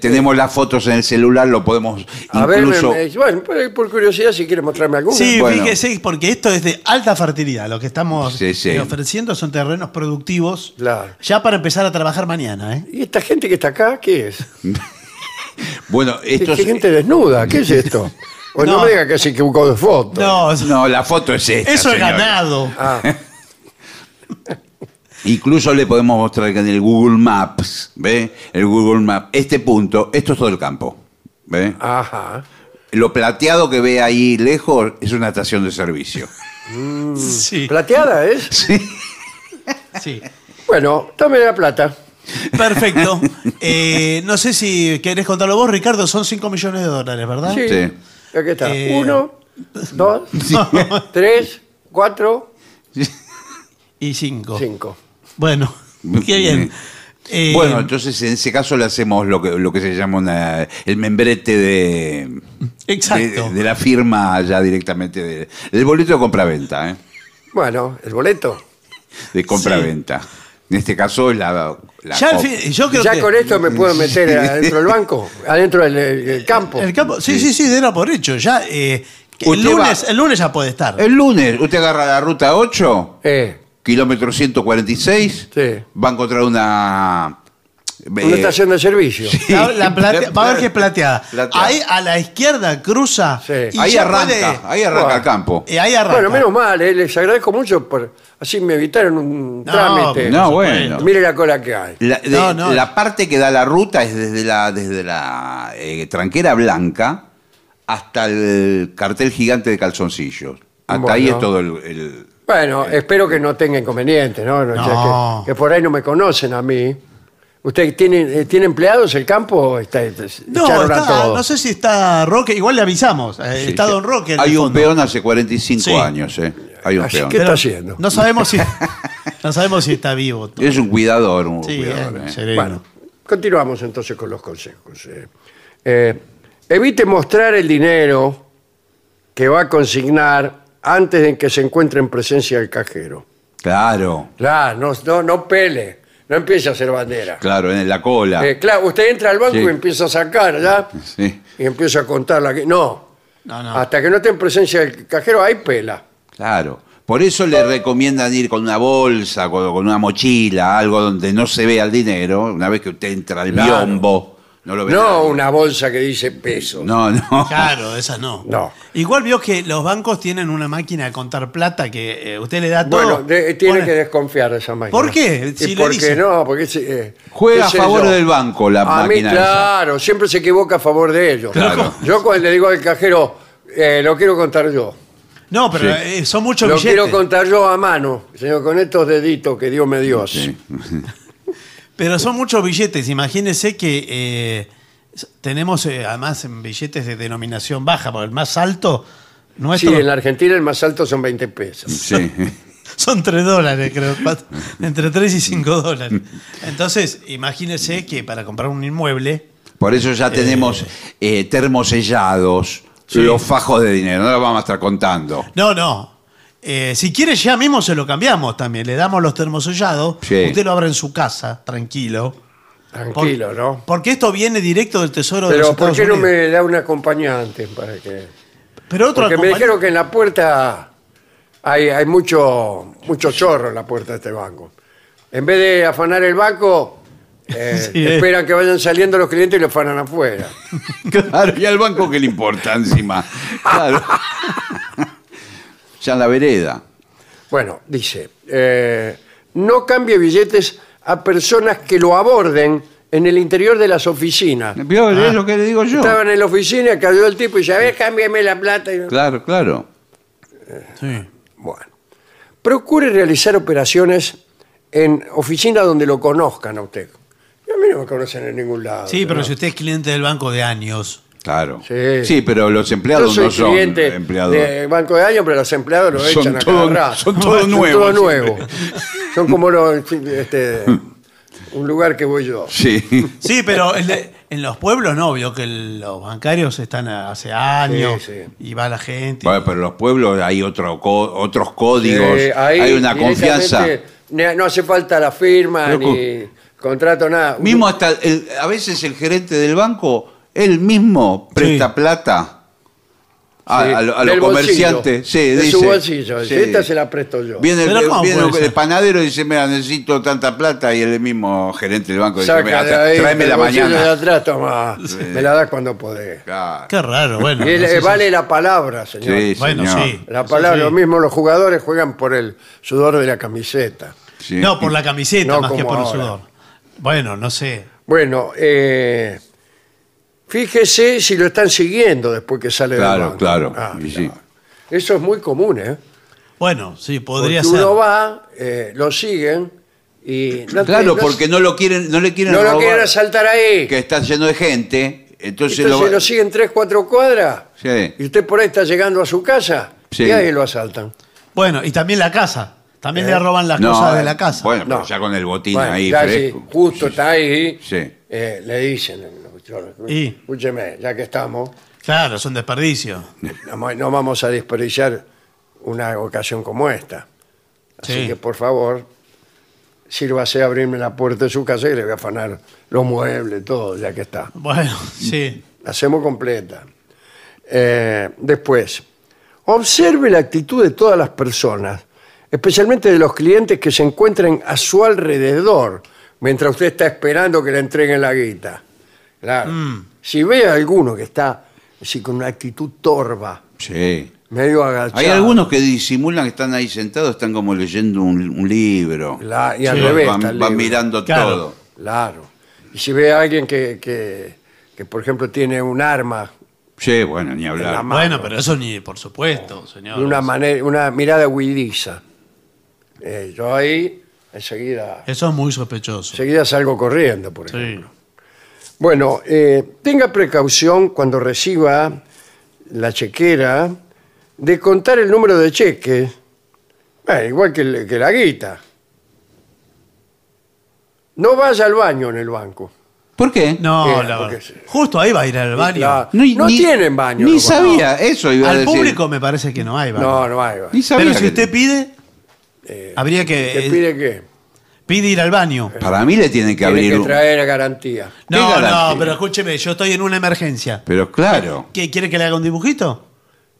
tenemos las fotos en el celular, lo podemos A ver, incluso. me- me- bueno, por, por curiosidad, si quiere mostrarme alguno. Sí, Bueno. fíjese, porque esto es de alta fertilidad. Lo que estamos Sí, sí. eh, ofreciendo son terrenos productivos. Claro. Ya para empezar a trabajar mañana, ¿eh? ¿Y esta gente que está acá, qué es? Bueno, ¿Qué, esto qué es- gente desnuda? ¿Qué es esto? O no, No. me diga que se equivocó de foto. No, No, la foto es esta. eso es señor. ganado. Ah, Incluso le podemos mostrar que en el Google Maps, ¿ve? El Google Maps, este punto, esto es todo el campo, ¿ve? ajá. Lo plateado que ve ahí lejos es una estación de servicio. Sí, ¿Plateada es? Sí. sí. Bueno, tome la plata. Perfecto. Eh, no sé si querés contarlo vos, Ricardo. Son 5 millones de dólares, ¿verdad? Sí. Sí. Aquí está. Eh, Uno, dos, tres, cuatro, Y 5. cinco. Bueno, qué bien. Eh, Bueno, entonces en ese caso le hacemos lo que, lo que se llama una- el membrete de, Exacto. de, de la firma ya directamente de- del boleto de compraventa, ¿eh? Bueno, el boleto. De compraventa. En este caso es la, la ya fin- yo creo ¿Ya que con esto me puedo meter adentro del banco? ¿Adentro del del campo? el campo, sí, sí, sí, délo por hecho. Ya, eh, el, lunes, va- el lunes ya puede estar. El lunes usted agarra la ruta 8, Eh, kilómetro 146, Sí. va a encontrar una... una eh, estación de servicio. La- la platea- va a ver que es plateada. Plateada. Ahí a la izquierda cruza. Sí. y ahí arranca, puede- ahí arranca Bueno. el campo. ahí arranca. Bueno, menos mal, eh, les agradezco mucho por así me evitaron un No, trámite. No, bueno. Mire la cola que hay. La, de- No, no. la parte que da la ruta es desde la, desde la eh, tranquera blanca hasta el cartel gigante de calzoncillos. Hasta Bueno. ahí es todo el... el- Bueno, espero que no tenga inconveniente, ¿no? O sea, No. que, que por ahí no me conocen a mí. ¿Usted tiene, eh, tiene empleados el campo o está, No, echaron a está- todos? no sé si está Roque, igual le avisamos. eh, sí, está sí. Don Roque. en Hay un fondo. peón hace 45 Sí. años, ¿eh? Hay un Así peón. ¿Qué está haciendo? No sabemos si, no sabemos si está vivo. Es un cuidador, un Sí, cuidador. eh, ¿eh? sereno. Bueno, continuamos entonces con los consejos. eh. Eh, evite mostrar el dinero que va a consignar antes de que se encuentre en presencia del cajero. Claro, Claro, no, no, no pele, no empiece a hacer bandera. claro, en la cola. Eh, claro, usted entra al banco Sí. y empieza a sacar, ¿ya? Sí, Y empieza a contarla. No, No, no. hasta que no esté en presencia del cajero hay pela. claro. Por eso le recomiendan ir con una bolsa, con, con una mochila, algo donde no se vea el dinero. Una vez que usted entra al Claro. biombo, no lo una bolsa que dice pesos. No, no. Claro, esa no. No. Igual vio que los bancos tienen una máquina de contar plata que eh, usted le da todo. Bueno, de- tiene pone- que desconfiar de esa máquina. ¿Por qué? Si le porque dice. no, porque eh, Juega qué sé a favor yo. del banco la a máquina Mí, esa. claro, siempre se equivoca a favor de ellos. Claro. Yo cuando le digo al cajero, eh, lo quiero contar yo. No, pero Sí. eh, son muchos Lo billetes. quiero contar yo a mano, señor, con estos deditos que Dios me dio. Sí. Pero son muchos billetes. Imagínese que eh, tenemos eh, además en billetes de denominación baja, porque el más alto Sí, nuestro en la Argentina el más alto son 20 pesos. Sí. son 3 dólares, creo. entre 3 y 5 dólares. Entonces, imagínese que para comprar un inmueble. Por eso ya tenemos eh, termosellados, los fajos de dinero. No lo vamos a estar contando. No, no. Eh, si quiere, ya mismo se lo cambiamos también. Le damos los termosellados. Sí. Usted lo abre en su casa, tranquilo. Tranquilo, Por- ¿no? Porque esto viene directo del Tesoro de los Pero ¿por Estados qué no Unidos. me da un acompañante para que... Pero otro Porque me dijeron que en la puerta hay, hay mucho, mucho chorro en la puerta de este banco. En vez de afanar el banco, eh, Sí, eh. esperan que vayan saliendo los clientes y lo afanan afuera. Claro, y al banco que le importa encima. Claro. ya en la vereda. Bueno, dice, eh, no cambie billetes a personas que lo aborden en el interior de las oficinas. ¿Vio? Es lo que le digo yo. Estaban en la oficina, cayó el tipo y dice, a ver, cámbiame la plata. Y- Claro, claro. Sí. Bueno, procure realizar operaciones en oficinas donde lo conozcan a usted. Y a mí no me conocen en ningún lado. Sí, pero ¿no? si usted es cliente del banco de años. Claro. Sí. pero los Yo empleados soy no son cliente empleados. de Banco de Años, pero los empleados lo Son echan a cada rato. son todos nuevos todos siempre. nuevos. Son como los, este, un lugar que voy yo. Sí. Sí, pero en, en los pueblos no, vio que el- los bancarios están hace años Sí, sí. y va la gente. Bueno, pero en los pueblos hay otro co- otros códigos, Eh, ahí hay una confianza. directamente ne- No hace falta la firma Pero ni contrato, nada. Mismo hasta el- a veces el gerente del banco, él mismo presta Sí. plata a, Sí, a lo- a los bolsillo, comerciantes. Sí, de dice, su bolsillo. sí. Esta se la presto yo. Viene, el, panadero y dice, mira, necesito tanta plata y el mismo gerente del banco dice, "Mira, de ahí, tráeme la de mañana. atrás, toma, me la das cuando podés. Claro. Qué raro, bueno. Y él, no sé si- vale la palabra, señor. Sí, Bueno, señor. sí. La palabra, sí. lo mismo los jugadores juegan por el sudor de la camiseta. Sí. No, por la camiseta No más que por el sudor. Bueno, no sé. Bueno, eh, fíjese si lo están siguiendo después que sale Claro, del banco. claro, Ah, y mira. sí. Eso es muy común, ¿eh? Bueno, sí, podría Porque ser. uno va, eh, lo siguen y... no te- Claro, no- porque no lo quieren, no le quieren no lo robar, quieren asaltar ahí. que está lleno de gente, entonces, Entonces lo, lo siguen tres, cuatro cuadras Sí. y usted por ahí está llegando a su casa Sí. y ahí lo asaltan. Bueno, y también la casa. También ¿Eh? le roban las No, cosas de eh, la casa. Bueno, pero No. ya con el botín Bueno, ahí ya fresco. justo está ahí, Sí. eh, le dicen, Y- escúcheme, ya que estamos, Claro, son desperdicio. no, no vamos a desperdiciar una ocasión como esta. Así Sí. que, por favor, sírvase a abrirme la puerta de su casa y le voy a afanar los muebles, todo, ya que está. Bueno, sí. La hacemos completa. Eh, después, observe la actitud de todas las personas, especialmente de los clientes que se encuentren a su alrededor, mientras usted está esperando que le entreguen la guita. Claro. Si ve a alguno que está así con una actitud torva, Sí. medio agachado. Hay algunos que disimulan que están ahí sentados, están como leyendo un, un libro. La- y al Sí. revés. van, está el van libro. mirando Claro. todo. Claro. Y si ve a alguien que, que, que, por ejemplo, tiene un arma Sí, bueno, ni la hablar. mano. Bueno, pero eso ni, por supuesto, señor. de una, manera, una mirada huidiza, eh, yo ahí enseguida, Eso es muy sospechoso. enseguida salgo corriendo, por Sí. ejemplo. Bueno, eh, tenga precaución cuando reciba la chequera de contar el número de cheques, eh, igual que, el- que la guita. No vaya al baño en el banco. ¿Por qué? No, Eh, la porque verdad. sí. Justo ahí va a ir al baño. La- no ni- tienen baño. Ni los bancos. sabía, eso iba a Al decir. público me parece que no hay baño. No, no hay baño. Ni sabía. Pero si que- usted pide, habría que. ¿Qué eh, pide qué? Pide ir al baño. Para mí le tienen que Tiene abrir que un... traer garantía. No, garantía? no, pero escúcheme, yo estoy en una emergencia. Pero claro. ¿Qué, ¿Quiere que le haga un dibujito?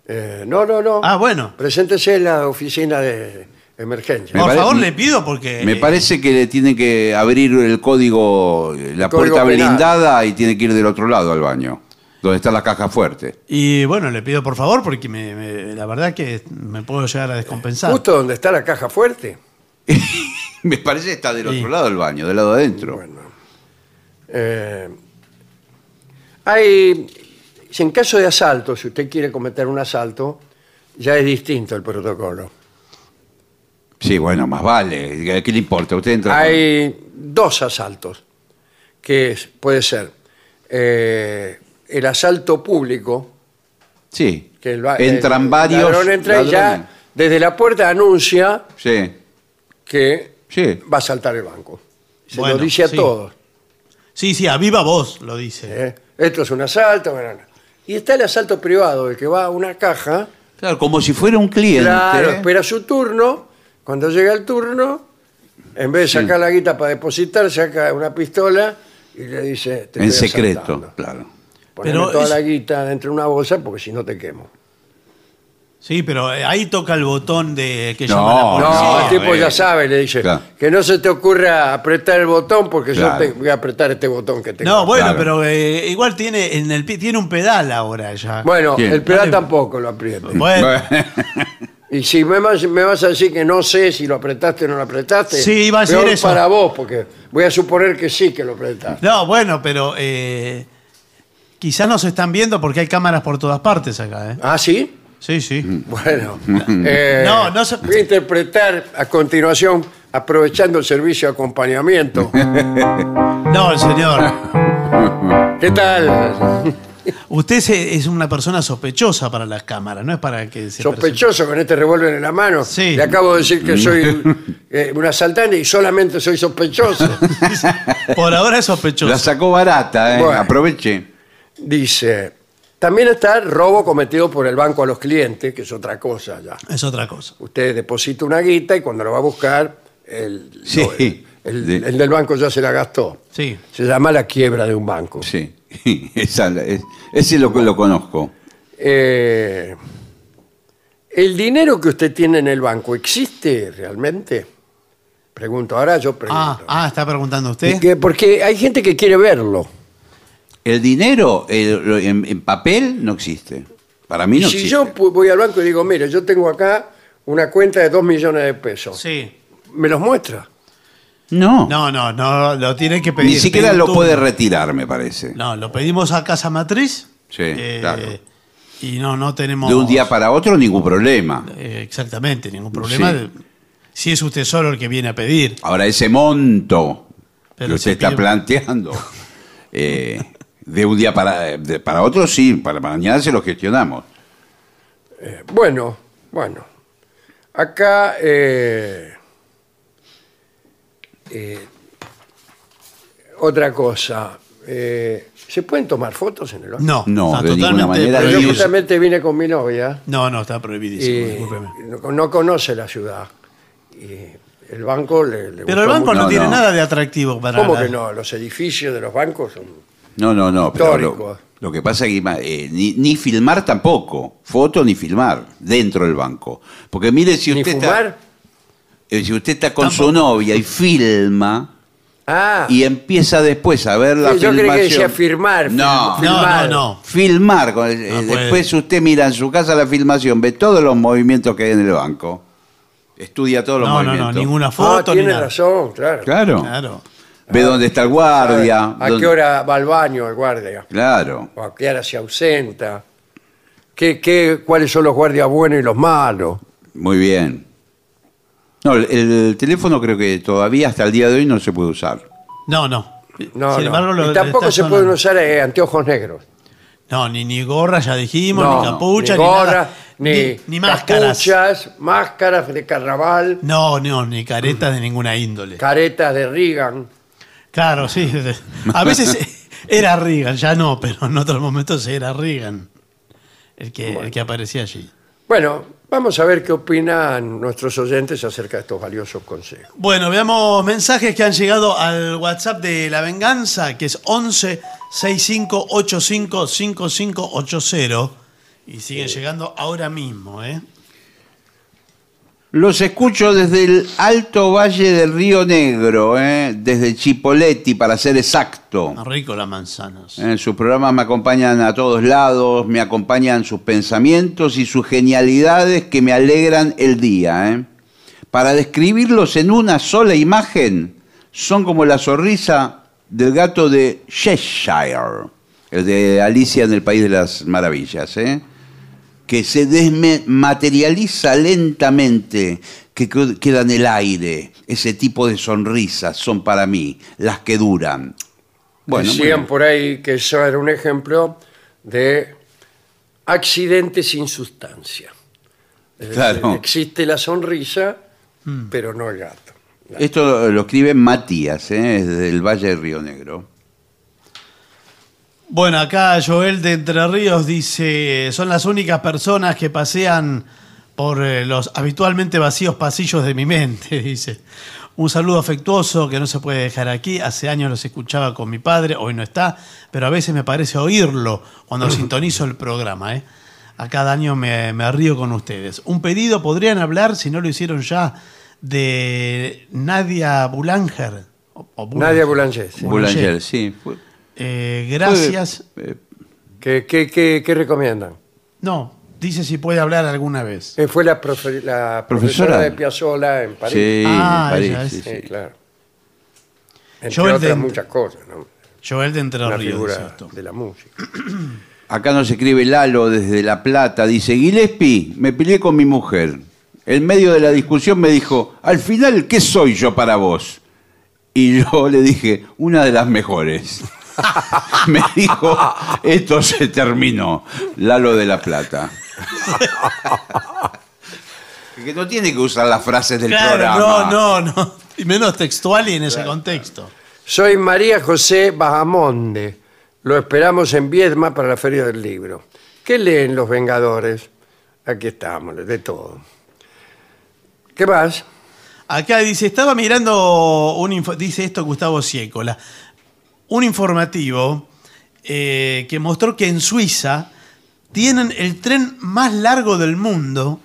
Eh, no, no, no. Ah, bueno. Preséntese en la oficina de emergencia. Me Por pare- favor, le pido porque. Me parece que le tiene que abrir el código, la código puerta penal. blindada y tiene que ir del otro lado al baño, donde está la caja fuerte. Y bueno, le pido por favor porque me- me- la verdad que me puedo llegar a descompensar. Justo donde está la caja fuerte. Me parece que está del otro lado del baño, del lado adentro. Eh, hay, si en caso de asalto, si usted quiere cometer un asalto, ya es distinto el protocolo. Sí, bueno, más vale. ¿Qué le importa? Usted entra. Hay dos asaltos, que es- puede ser eh, el asalto público, Sí. que el, va- Entran el varios. ladrón entra y ladrones. ya desde la puerta anuncia Sí, que sí. va a saltar el banco. Se Bueno, lo dice a sí. todos. Sí, sí, a viva voz lo dice. ¿eh? Esto es un asalto. bueno, Y está el asalto privado, el que va a una caja, Claro, como si fuera un cliente. claro, espera su turno. Cuando llega el turno, en vez de Sí. sacar la guita para depositar, saca una pistola y le dice... "Te en estoy secreto, asaltando. claro. Poneme Pero toda es- la guita dentro de una bolsa porque si no te quemo. Sí, pero eh, ahí toca el botón de que No, llama a la No, policía. el tipo ya sabe, le dice, Claro. que no se te ocurra apretar el botón porque Claro. yo te voy a apretar este botón que tengo. No, bueno, Claro. pero eh, igual tiene en el pi- tiene un pedal ahora ya. Bueno, ¿Quién? el pedal Dale. tampoco lo apriete. Bueno, Y si me vas, me vas a decir que no sé si lo apretaste o no lo apretaste, Sí, iba a decir peor eso. para vos, porque voy a suponer que sí que lo apretaste. no, bueno, pero eh, quizás nos están viendo porque hay cámaras por todas partes acá, ¿eh? ¿Ah, sí? Sí, sí. Bueno. eh, No, no se- Voy a interpretar a continuación, aprovechando el servicio de acompañamiento. No, señor. ¿Qué tal? Usted se- es una persona sospechosa para las cámaras, no es para que se Sospechoso con este revólver en la mano. Sí. Le acabo de decir que soy eh, un asaltante y solamente soy sospechoso. presente. Por ahora es sospechoso. La sacó barata, ¿eh? Bueno. Aproveche. Dice, también está el robo cometido por el banco a los clientes, que es otra cosa ya. Es otra cosa. Usted deposita una guita y cuando lo va a buscar, el, Sí. el- el- Sí. el del banco ya se la gastó. Sí. Se llama la quiebra de un banco. Sí. Esa, es- ese lo, lo conozco. Eh, ¿El dinero que usted tiene en el banco existe realmente? Pregunto, ahora yo pregunto. Ah, ah, está preguntando ¿Y usted. porque hay gente que quiere verlo. El dinero el- en, en papel no existe. Para mí no si existe. yo pu- voy al banco y digo, mire, yo tengo acá una cuenta de 2 millones de pesos, Sí. ¿me los muestra? No. No, no, no, lo tiene que pedir. Ni siquiera lo turno. puede retirar, me parece. No, lo pedimos a Casa Matriz. Sí, claro. Y no, no tenemos. De un día para otro, ningún problema. Eh, exactamente, ningún problema. Sí. Si es usted solo el que viene a pedir. Ahora, ese monto Pero que usted se está pide- planteando, eh, de un día para, de- para otro, sí, para mañana se lo gestionamos. Bueno, bueno. Acá eh, eh, otra cosa. eh, ¿Se pueden tomar fotos en el banco? No, No, de ninguna totalmente manera. Yo justamente vine con mi novia No, no, está prohibidísimo, discúlpeme. no, no conoce la ciudad. Y el banco le, le Pero el banco mucho. no, No, tiene no. nada de atractivo para ¿Cómo la- que no? Los edificios de los bancos son... No, no, no. Pero lo, que pasa es que eh, ni, ni filmar tampoco. Foto ni filmar dentro del banco. Porque mire, si ¿Ni usted, está, fumar? eh, si usted está con su novia y filma Ah, y empieza después a ver la Sí, yo creí que filmación. decía firmar, No, film- No, no, filmar. no. Filmar. No eh, puede. después usted mira en su casa la filmación, ve todos los movimientos que hay en el banco. Estudia todos los No, no, movimientos. no, ninguna Ah, foto ni tiene nada. razón, claro. Claro. Claro. Ve dónde está el guardia. ¿A dónde- qué hora va al baño el guardia? Claro. ¿O a qué hora se ausenta? ¿Qué, qué, ¿Cuáles son los guardias buenos y los malos? Muy bien. No, el, el teléfono creo que todavía hasta el día de hoy no se puede usar. No, no. No, Sin no. embargo, lo- y tampoco se pueden usar eh, anteojos negros. No, ni, ni gorra, ya dijimos, No, ni capucha, ni ni, gorra, nada. ni, ni, ni máscaras. capuchas, máscaras de carnaval, No, no, ni caretas de ninguna índole. caretas de Reagan. Claro, sí. A veces era Reagan, ya no, pero en otros momentos era Reagan el que, el que aparecía allí. Bueno, vamos a ver qué opinan nuestros oyentes acerca de estos valiosos consejos. Bueno, veamos mensajes que han llegado al WhatsApp de La Venganza, que es 11 65 85 5580. Y siguen llegando ahora mismo, ¿eh? Los escucho desde el Alto Valle del Río Negro, ¿eh? desde Chipoletti, para ser exacto. Más rico las manzanas. En sus programas me acompañan a todos lados, me acompañan sus pensamientos y sus genialidades que me alegran el día. ¿eh? Para describirlos en una sola imagen, son como la sonrisa del gato de Cheshire, el de Alicia en el País de las Maravillas, ¿eh? Que se desmaterializa lentamente, que qued- queda en el aire. Ese tipo de sonrisas son para mí las que duran. Bueno, Decían bueno. por ahí que eso era un ejemplo de accidente sin sustancia. Es decir, Claro. existe la sonrisa, pero no el gato. Esto lo escribe Matías, ¿eh? desde el Valle del Río Negro. Bueno, acá Joel de Entre Ríos dice, son las únicas personas que pasean por eh, los habitualmente vacíos pasillos de mi mente, dice. Un saludo afectuoso que no se puede dejar aquí. Hace años los escuchaba con mi padre, hoy no está, pero a veces me parece oírlo cuando sintonizo el programa. ¿eh? A cada año me, me río con ustedes. Un pedido, ¿podrían hablar, si no lo hicieron ya, de Nadia Boulanger? O- o Nadia Boulanger. sí. Boulanger, sí. Eh, gracias. eh, ¿Qué, qué- qué- qué recomiendan? No, dice si puede hablar alguna vez. Eh, Fue la, profe- la Profesora. profesora de Piazzolla en París. sí, Ah, París, ella es. sí, Sí, sí. claro. Entre Joel otras Dent- muchas cosas, ¿no? Joel de Entre Una Ríos. figura de la música. Acá nos escribe Lalo desde La Plata. Dice, Gillespie, me peleé con mi mujer. En medio de la discusión me dijo, al final, ¿qué soy yo para vos? Y yo le dije, una de las mejores. me dijo, esto se terminó. Lalo de La Plata. que no tiene que usar las frases del Claro, programa. no, no, no. Y menos textual y en ese contexto. Soy María José Bajamonde. Lo esperamos en Viedma para la Feria del Libro. ¿Qué leen los Vengadores? Aquí estamos, de todo. ¿Qué más? Acá dice, estaba mirando, un info- dice esto Gustavo Ciécola, un informativo eh, que mostró que en Suiza tienen el tren más largo del mundo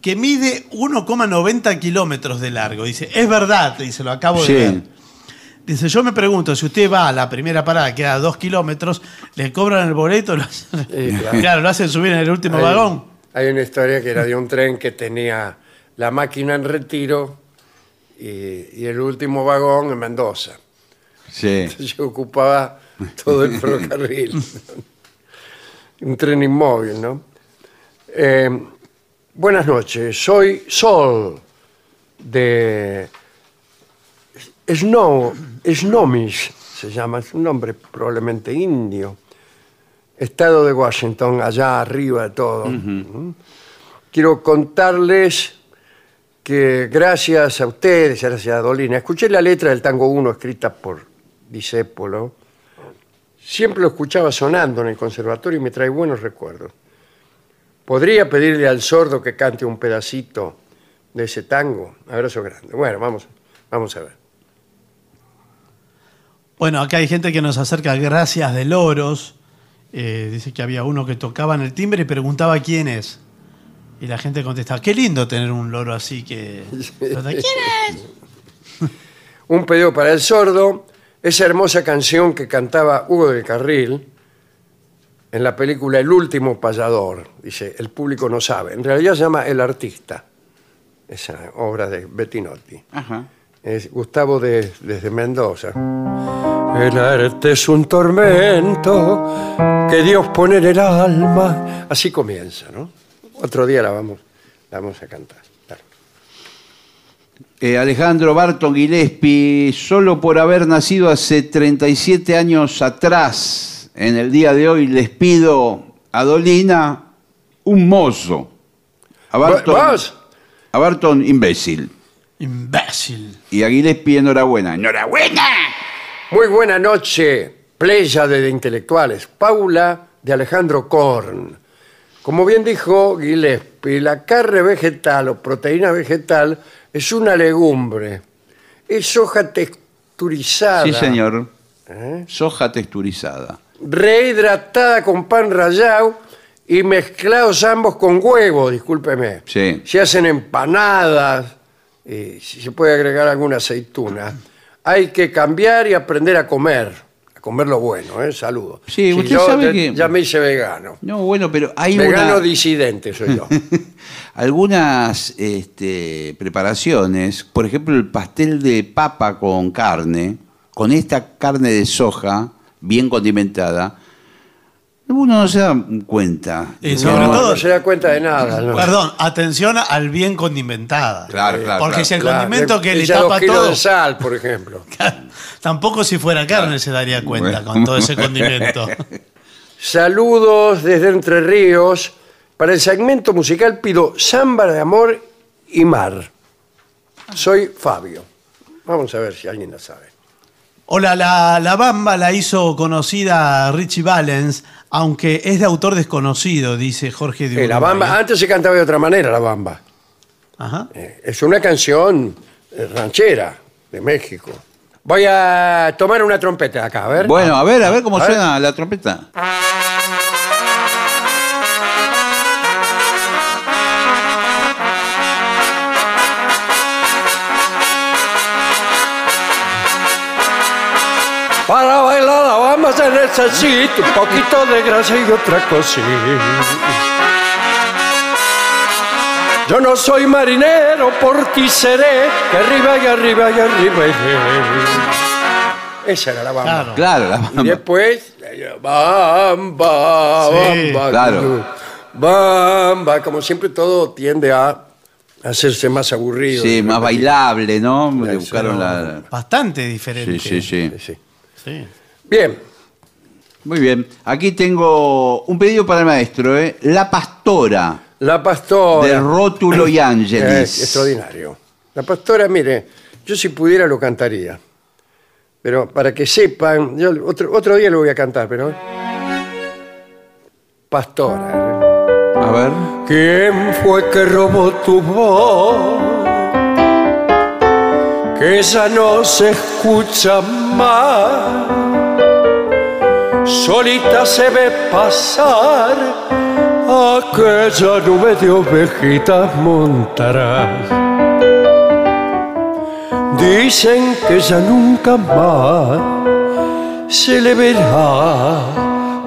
que mide 1,90 kilómetros de largo. Dice, es verdad, dice, lo acabo Sí. de ver. Dice, yo me pregunto, si usted va a la primera parada, que a dos kilómetros, le cobran el boleto, lo hacen, Sí, claro. claro, lo hacen subir en el último Hay- vagón. Hay una historia que era de un tren que tenía la máquina en retiro y, y el último vagón en Mendoza. Sí. Se ocupaba todo el ferrocarril. un tren inmóvil, ¿no? Eh, buenas noches, soy Sol de Snow, Snowish se llama, es un nombre probablemente indio. Estado de Washington, allá arriba de todo. ¿Mm? Quiero contarles que gracias a ustedes, gracias a Dolina, escuché la letra del Tango 1 escrita por Disépolo. Siempre lo escuchaba sonando en el conservatorio y me trae buenos recuerdos. ¿Podría pedirle al sordo que cante un pedacito de ese tango? Abrazo grande. Bueno, vamos, vamos a ver. Bueno, acá hay gente que nos acerca gracias de loros. Eh, dice que había uno que tocaba en el timbre y preguntaba quién es. Y la gente contestaba, qué lindo tener un loro así que... ¿Quién es? Un pedido para el sordo, esa hermosa canción que cantaba Hugo del Carril en la película El último payador. Dice, el público no sabe. En realidad se llama El artista, esa obra de Bettinotti. Ajá. Es Gustavo de- desde Mendoza. El arte es un tormento que Dios pone en el alma. Así comienza, ¿no? Otro día la vamos, la vamos a cantar. Eh, Alejandro Barton Gillespie, solo por haber nacido hace 37 años atrás, en el día de hoy les pido a Dolina un mozo. A Barton, ¿Vas? a Barton imbécil. Imbécil. Y a Gillespie enhorabuena. ¡Enhorabuena! Muy buena noche, pléyade de intelectuales. Paula de Alejandro Korn. Como bien dijo Gillespie, la carne vegetal o proteína vegetal es una legumbre. Es hoja texturizada. Sí, señor. ¿eh? Soja texturizada. Rehidratada con pan rallado y mezclados ambos con huevo, discúlpeme. Sí. Se hacen empanadas, y si se puede agregar alguna aceituna. Hay que cambiar y aprender a comer, comer lo bueno, ¿eh? Saludos. Sí, usted yo sabe de- que- ya me hice vegano. No, bueno, pero hay Vegano una- disidente soy yo. algunas este, preparaciones, por ejemplo el pastel de papa con carne, con esta carne de soja bien condimentada, uno no se da cuenta. Y sobre No, todo- no se da cuenta de nada. ¿no? Perdón, atención al bien condimentada. Claro, claro, Porque claro. si el Claro, condimento que le echa dos tapa kilos todo. de sal, por ejemplo. Tampoco si fuera carne se daría cuenta Bueno. con todo ese condimento. Saludos desde Entre Ríos. Para el segmento musical pido Samba de Amor y Mar. Soy Fabio. Vamos a ver si alguien la sabe. Hola, la, la bamba la hizo conocida Richie Valens, aunque es de autor desconocido, dice Jorge de Eh, la Uruguay. bamba, antes se cantaba de otra manera la bamba. Ajá. Eh, es una canción eh, ranchera de México. Voy a tomar una trompeta acá, a ver. Bueno, a ver, a ver cómo A ver. suena la trompeta. Necesita un poquito de grasa y otra cosita. Yo no soy marinero, por ti seré, que arriba y arriba y arriba iré. Esa era la bamba. Claro. Claro, la Y bamba. después, bamba, Sí, bamba, claro. bamba. Como siempre, todo tiende a hacerse más aburrido. Sí, más bailable, ¿no? Le buscaron la... Bastante diferente. Sí, sí, sí. Sí, sí. Sí. Bien, Muy bien. Aquí tengo un pedido para el maestro, ¿eh? La Pastora, la pastora. de Rótulo y Es Ángelis. extraordinario. La pastora, mire, yo si pudiera lo cantaría. Pero para que sepan, yo otro, otro día lo voy a cantar, pero. Pastora. A ver. ¿Quién fue que robó tu voz? Que esa no se escucha más. Solita se ve pasar aquella nube de ovejitas montarás. Dicen que ya nunca más se le verá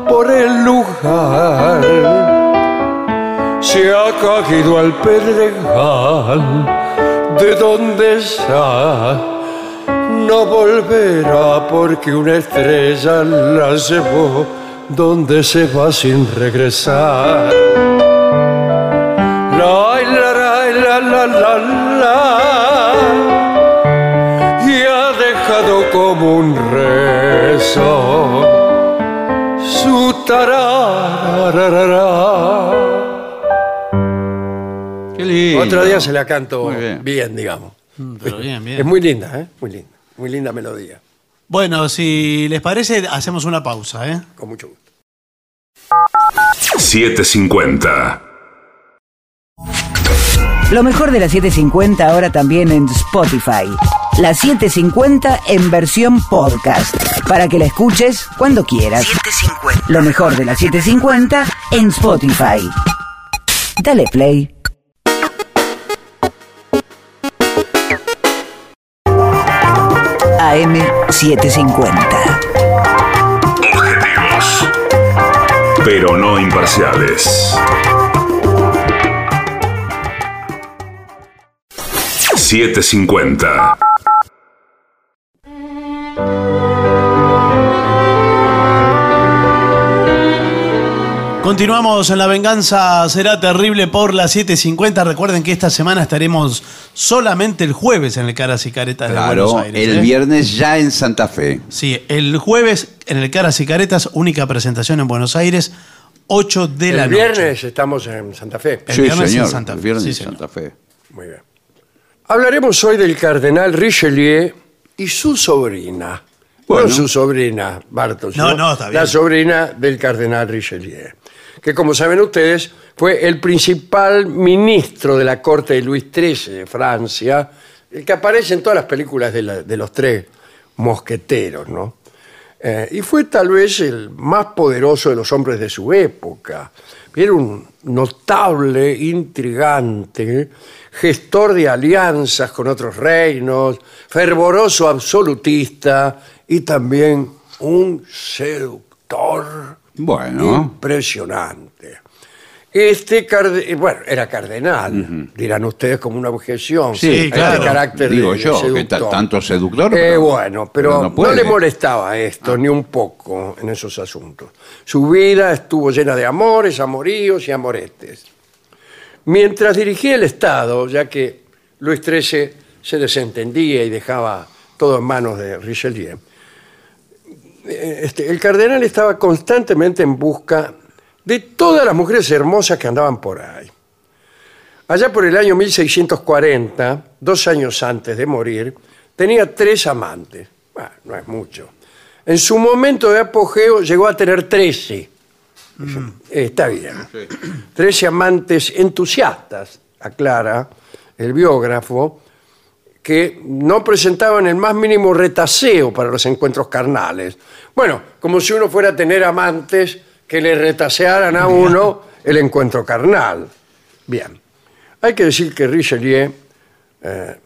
por el lugar se ha caído al pedregal de donde está. No volverá porque una estrella la llevó donde se va sin regresar. La, la, la, la, la, la, la. Y ha dejado como un rezo su tarararara. Qué lindo. Otro día se la canto bien. bien. digamos. Mm, Pero bien, bien. Es muy linda, ¿eh? Muy linda. Muy linda melodía. Bueno, si les parece, hacemos una pausa, ¿eh? Con mucho gusto. 750. Lo mejor de la 750 ahora también en Spotify. La 750 en versión podcast. Para que la escuches cuando quieras. Lo mejor de la 750 en Spotify. Dale play. AM 750. Objetivos. Pero no imparciales. 750. Continuamos en La Venganza Será Terrible por las 7.50. Recuerden que esta semana estaremos solamente el jueves en el Caras y Caretas de Claro, Buenos Aires. el ¿eh? viernes ya en Santa Fe. Sí, el jueves en el Caras y Caretas, única presentación en Buenos Aires, 8 de la El noche. viernes estamos en Santa Fe. El sí, viernes en señor. Santa Fe, El viernes sí, en señor. Santa Fe. Muy bien. Hablaremos hoy del cardenal Richelieu y su sobrina. Bueno. No su sobrina, Bartos. No, no, está bien. La sobrina del cardenal Richelieu. Que como saben ustedes, fue el principal ministro de la corte de Luis XIII de Francia, el que aparece en todas las películas de, los tres mosqueteros, ¿no? Eh, y fue tal vez el más poderoso de los hombres de su época. Era un notable, intrigante, gestor de alianzas con otros reinos, fervoroso absolutista y también un seductor Bueno, impresionante. Este, carde- bueno, era cardenal, dirán ustedes como una objeción. Sí, a este claro. carácter digo de yo, que seductor. tanto seductor. Eh, pero- bueno, pero, no, puede. le molestaba esto ni un poco en esos asuntos. Su vida estuvo llena de amores, amoríos y amoretes. Mientras dirigía el Estado, ya que Luis XIII se desentendía y dejaba todo en manos de Richelieu, eh, este, el cardenal estaba constantemente en busca de todas las mujeres hermosas que andaban por ahí. Allá por el año 1640, dos años antes de morir, tenía tres amantes. Bueno, no es mucho. En su momento de apogeo llegó a tener trece. Eh, Está bien. Trece amantes entusiastas, aclara el biógrafo, que no presentaban el más mínimo retaseo para los encuentros carnales. Bueno, como si uno fuera a tener amantes que le retasearan a uno el encuentro carnal. Bien. Hay que decir que Richelieu eh,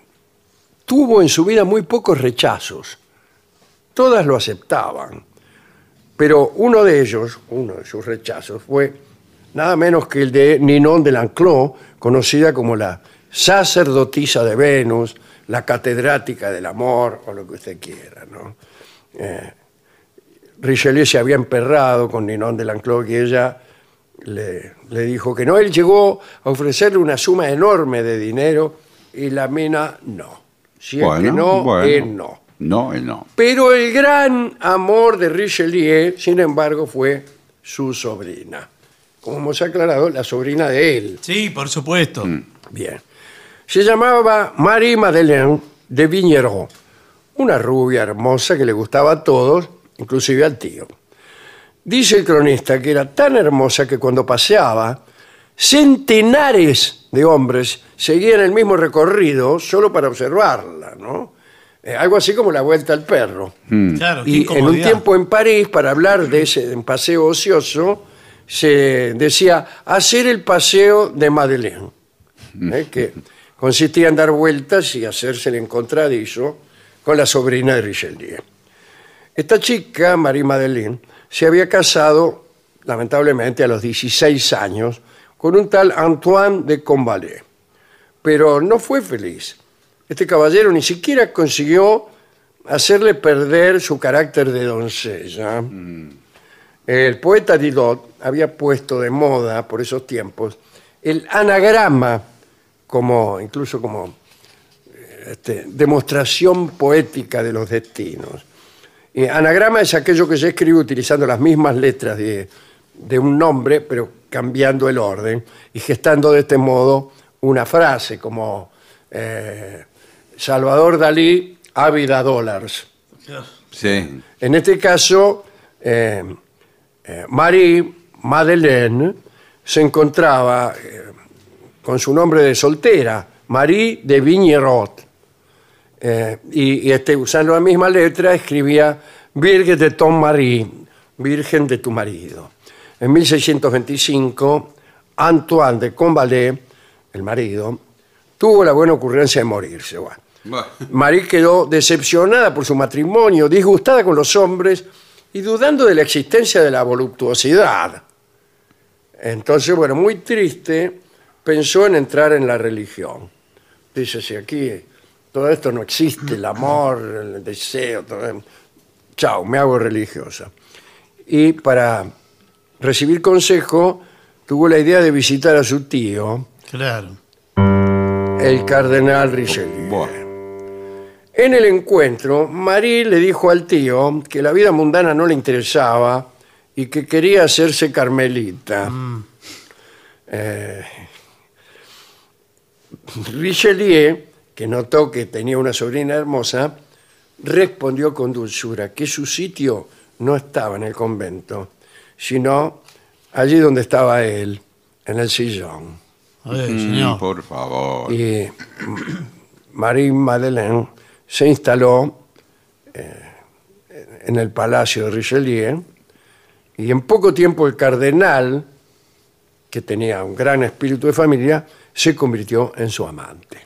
tuvo en su vida muy pocos rechazos. Todas lo aceptaban. Pero uno de ellos, uno de sus rechazos, fue nada menos que el de Ninon de Lanclos, conocida como la sacerdotisa de Venus, la catedrática del amor, o lo que usted quiera. ¿no? Eh, Richelieu se había emperrado con Ninon de Lanclos y ella le, le dijo que no. Él llegó a ofrecerle una suma enorme de dinero y la mina no. Si es Bueno, que no, bueno. él no. No, él no. Pero el gran amor de Richelieu, sin embargo, fue su sobrina. Como hemos aclarado, la sobrina de él. Sí, por supuesto. Bien. Se llamaba Marie Madeleine de Vigneron, una rubia hermosa que le gustaba a todos, inclusive al tío. Dice el cronista que era tan hermosa que cuando paseaba, centenares de hombres seguían el mismo recorrido solo para observarla, ¿no? Eh, algo así como la vuelta al perro. Claro, qué Y en un tiempo en París, para hablar de ese paseo ocioso, se decía hacer el paseo de Madeleine, ¿eh? que consistía en dar vueltas y hacerse el encontradizo con la sobrina de Richelieu. Esta chica, Marie Madeleine, se había casado, lamentablemente, a los 16 años con un tal Antoine de Combalet. Pero no fue feliz. Este caballero ni siquiera consiguió hacerle perder su carácter de doncella. El poeta Didot había puesto de moda por esos tiempos el anagrama como incluso como eh, este, demostración poética de los destinos. Y anagrama es aquello que se escribe utilizando las mismas letras de, de un nombre, pero cambiando el orden y gestando de este modo una frase como eh, Salvador Dalí, ávida dólares. Sí. En este caso, eh, eh, Marie Madeleine se encontraba con su nombre de soltera, Marie de Vignerot. Eh, y y, este, usando la misma letra escribía Virgen de ton Marie, Virgen de tu marido. En 1625, Antoine de Combalet, el marido, tuvo la buena ocurrencia de morirse. Bueno, Marie quedó decepcionada por su matrimonio, disgustada con los hombres y dudando de la existencia de la voluptuosidad. Entonces, bueno, muy triste, pensó en entrar en la religión. Dice, si aquí todo esto no existe, el amor, el deseo, todo, chao, me hago religiosa. Y para recibir consejo, tuvo la idea de visitar a su tío, Claro. el cardenal Richelieu. Bueno. En el encuentro, Marie le dijo al tío que la vida mundana no le interesaba y que quería hacerse carmelita. Eh, Richelieu, que notó que tenía una sobrina hermosa, respondió con dulzura que su sitio no estaba en el convento, sino allí donde estaba él, en el sillón. A ver, Mm, señor. por favor. Y Marie Madeleine se instaló eh, en el palacio de Richelieu y en poco tiempo el cardenal, que tenía un gran espíritu de familia, se convirtió en su amante.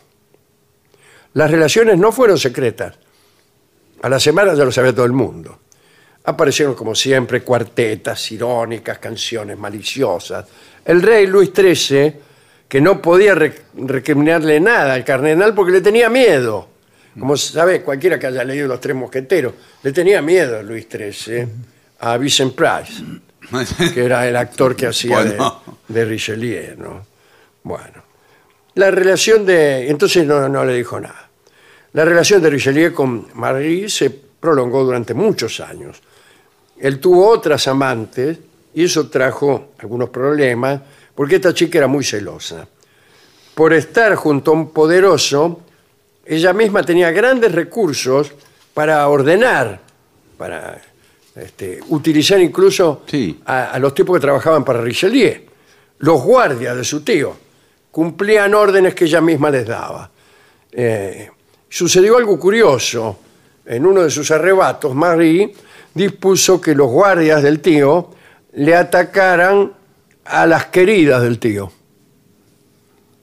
Las relaciones no fueron secretas. A la semana ya lo sabía todo el mundo. Aparecieron, como siempre, cuartetas irónicas, canciones maliciosas. El rey Luis XIII, que no podía re- recriminarle nada al cardenal porque le tenía miedo. Como sabe cualquiera que haya leído Los Tres Mosqueteros, le tenía miedo Luis XIII a Vincent Price, que era el actor que hacía de- de, Richelieu. ¿no? Bueno, la relación de... Entonces no, no le dijo nada. La relación de Richelieu con Marie se prolongó durante muchos años. Él tuvo otras amantes y eso trajo algunos problemas porque esta chica era muy celosa. Por estar junto a un poderoso, ella misma tenía grandes recursos para ordenar, para este, utilizar incluso Sí. a, a los tipos que trabajaban para Richelieu. Los guardias de su tío cumplían órdenes que ella misma les daba. Eh, sucedió algo curioso. En uno de sus arrebatos, Marie dispuso que los guardias del tío le atacaran a las queridas del tío.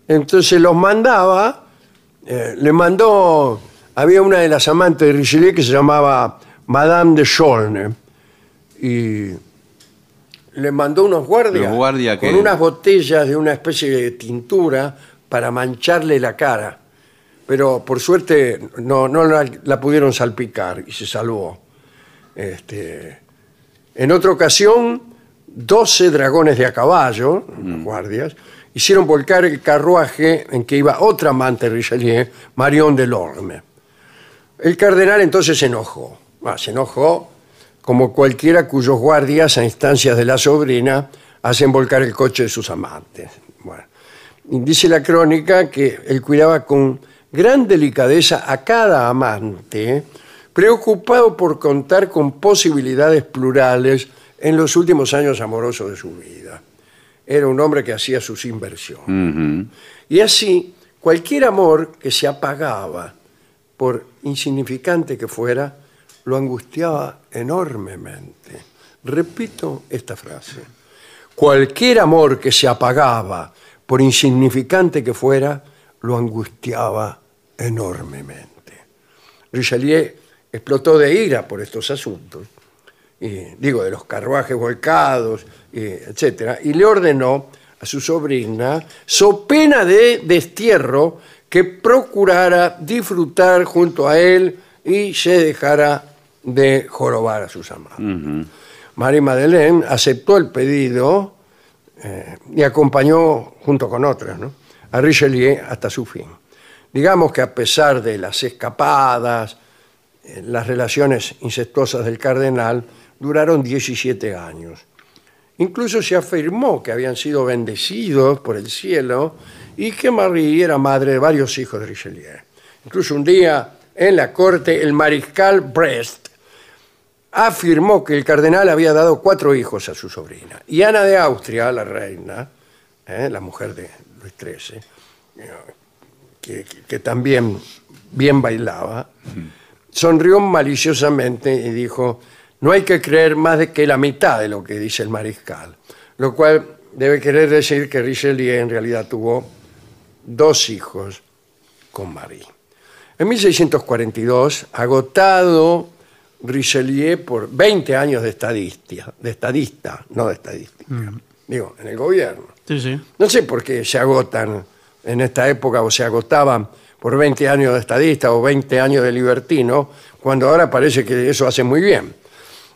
Entonces los mandaba, eh, le mandó, había una de las amantes de Richelieu que se llamaba Madame de Chaulnes, y le mandó unos guardias, Los guardias con unas botellas de una especie de tintura para mancharle la cara. Pero por suerte no, no la, la pudieron salpicar y se salvó. Este, en otra ocasión, 12 dragones de a caballo, los guardias, hicieron volcar el carruaje en que iba otra amante de Richelieu, Marion de Lorme. El cardenal entonces se enojó. Ah, se enojó como cualquiera cuyos guardias, a instancias de la sobrina, hacen volcar el coche de sus amantes. Bueno, dice la crónica que él cuidaba con gran delicadeza a cada amante, preocupado por contar con posibilidades plurales en los últimos años amorosos de su vida. Era un hombre que hacía sus inversiones. Y así, cualquier amor que se apagaba, por insignificante que fuera, lo angustiaba enormemente. Repito esta frase. Cualquier amor que se apagaba, por insignificante que fuera, lo angustiaba enormemente. Richelieu explotó de ira por estos asuntos, y, digo, de los carruajes volcados, etcétera, y le ordenó a su sobrina, so pena de destierro, que procurara disfrutar junto a él y se dejara de jorobar a sus amantes. Marie Madeleine aceptó el pedido eh, y acompañó, junto con otras, ¿no? a Richelieu hasta su fin. Digamos que a pesar de las escapadas, eh, las relaciones incestuosas del cardenal duraron 17 años. Incluso se afirmó que habían sido bendecidos por el cielo y que Marie era madre de varios hijos de Richelieu. Incluso un día en la corte el mariscal Brest afirmó que el cardenal había dado cuatro hijos a su sobrina. Y Ana de Austria, la reina, eh, la mujer de Luis XIII, eh, que, que- también bien bailaba, sonrió maliciosamente y dijo, no hay que creer más de que la mitad de lo que dice el mariscal, lo cual debe querer decir que Richelieu en realidad tuvo dos hijos con Marie. En 1642, agotado Richelieu por 20 años de estadista, de estadista, no de estadística, digo, en el gobierno. Sí, sí. No sé por qué se agotan en esta época o se agotaban por 20 años de estadista o 20 años de libertino, cuando ahora parece que eso hace muy bien.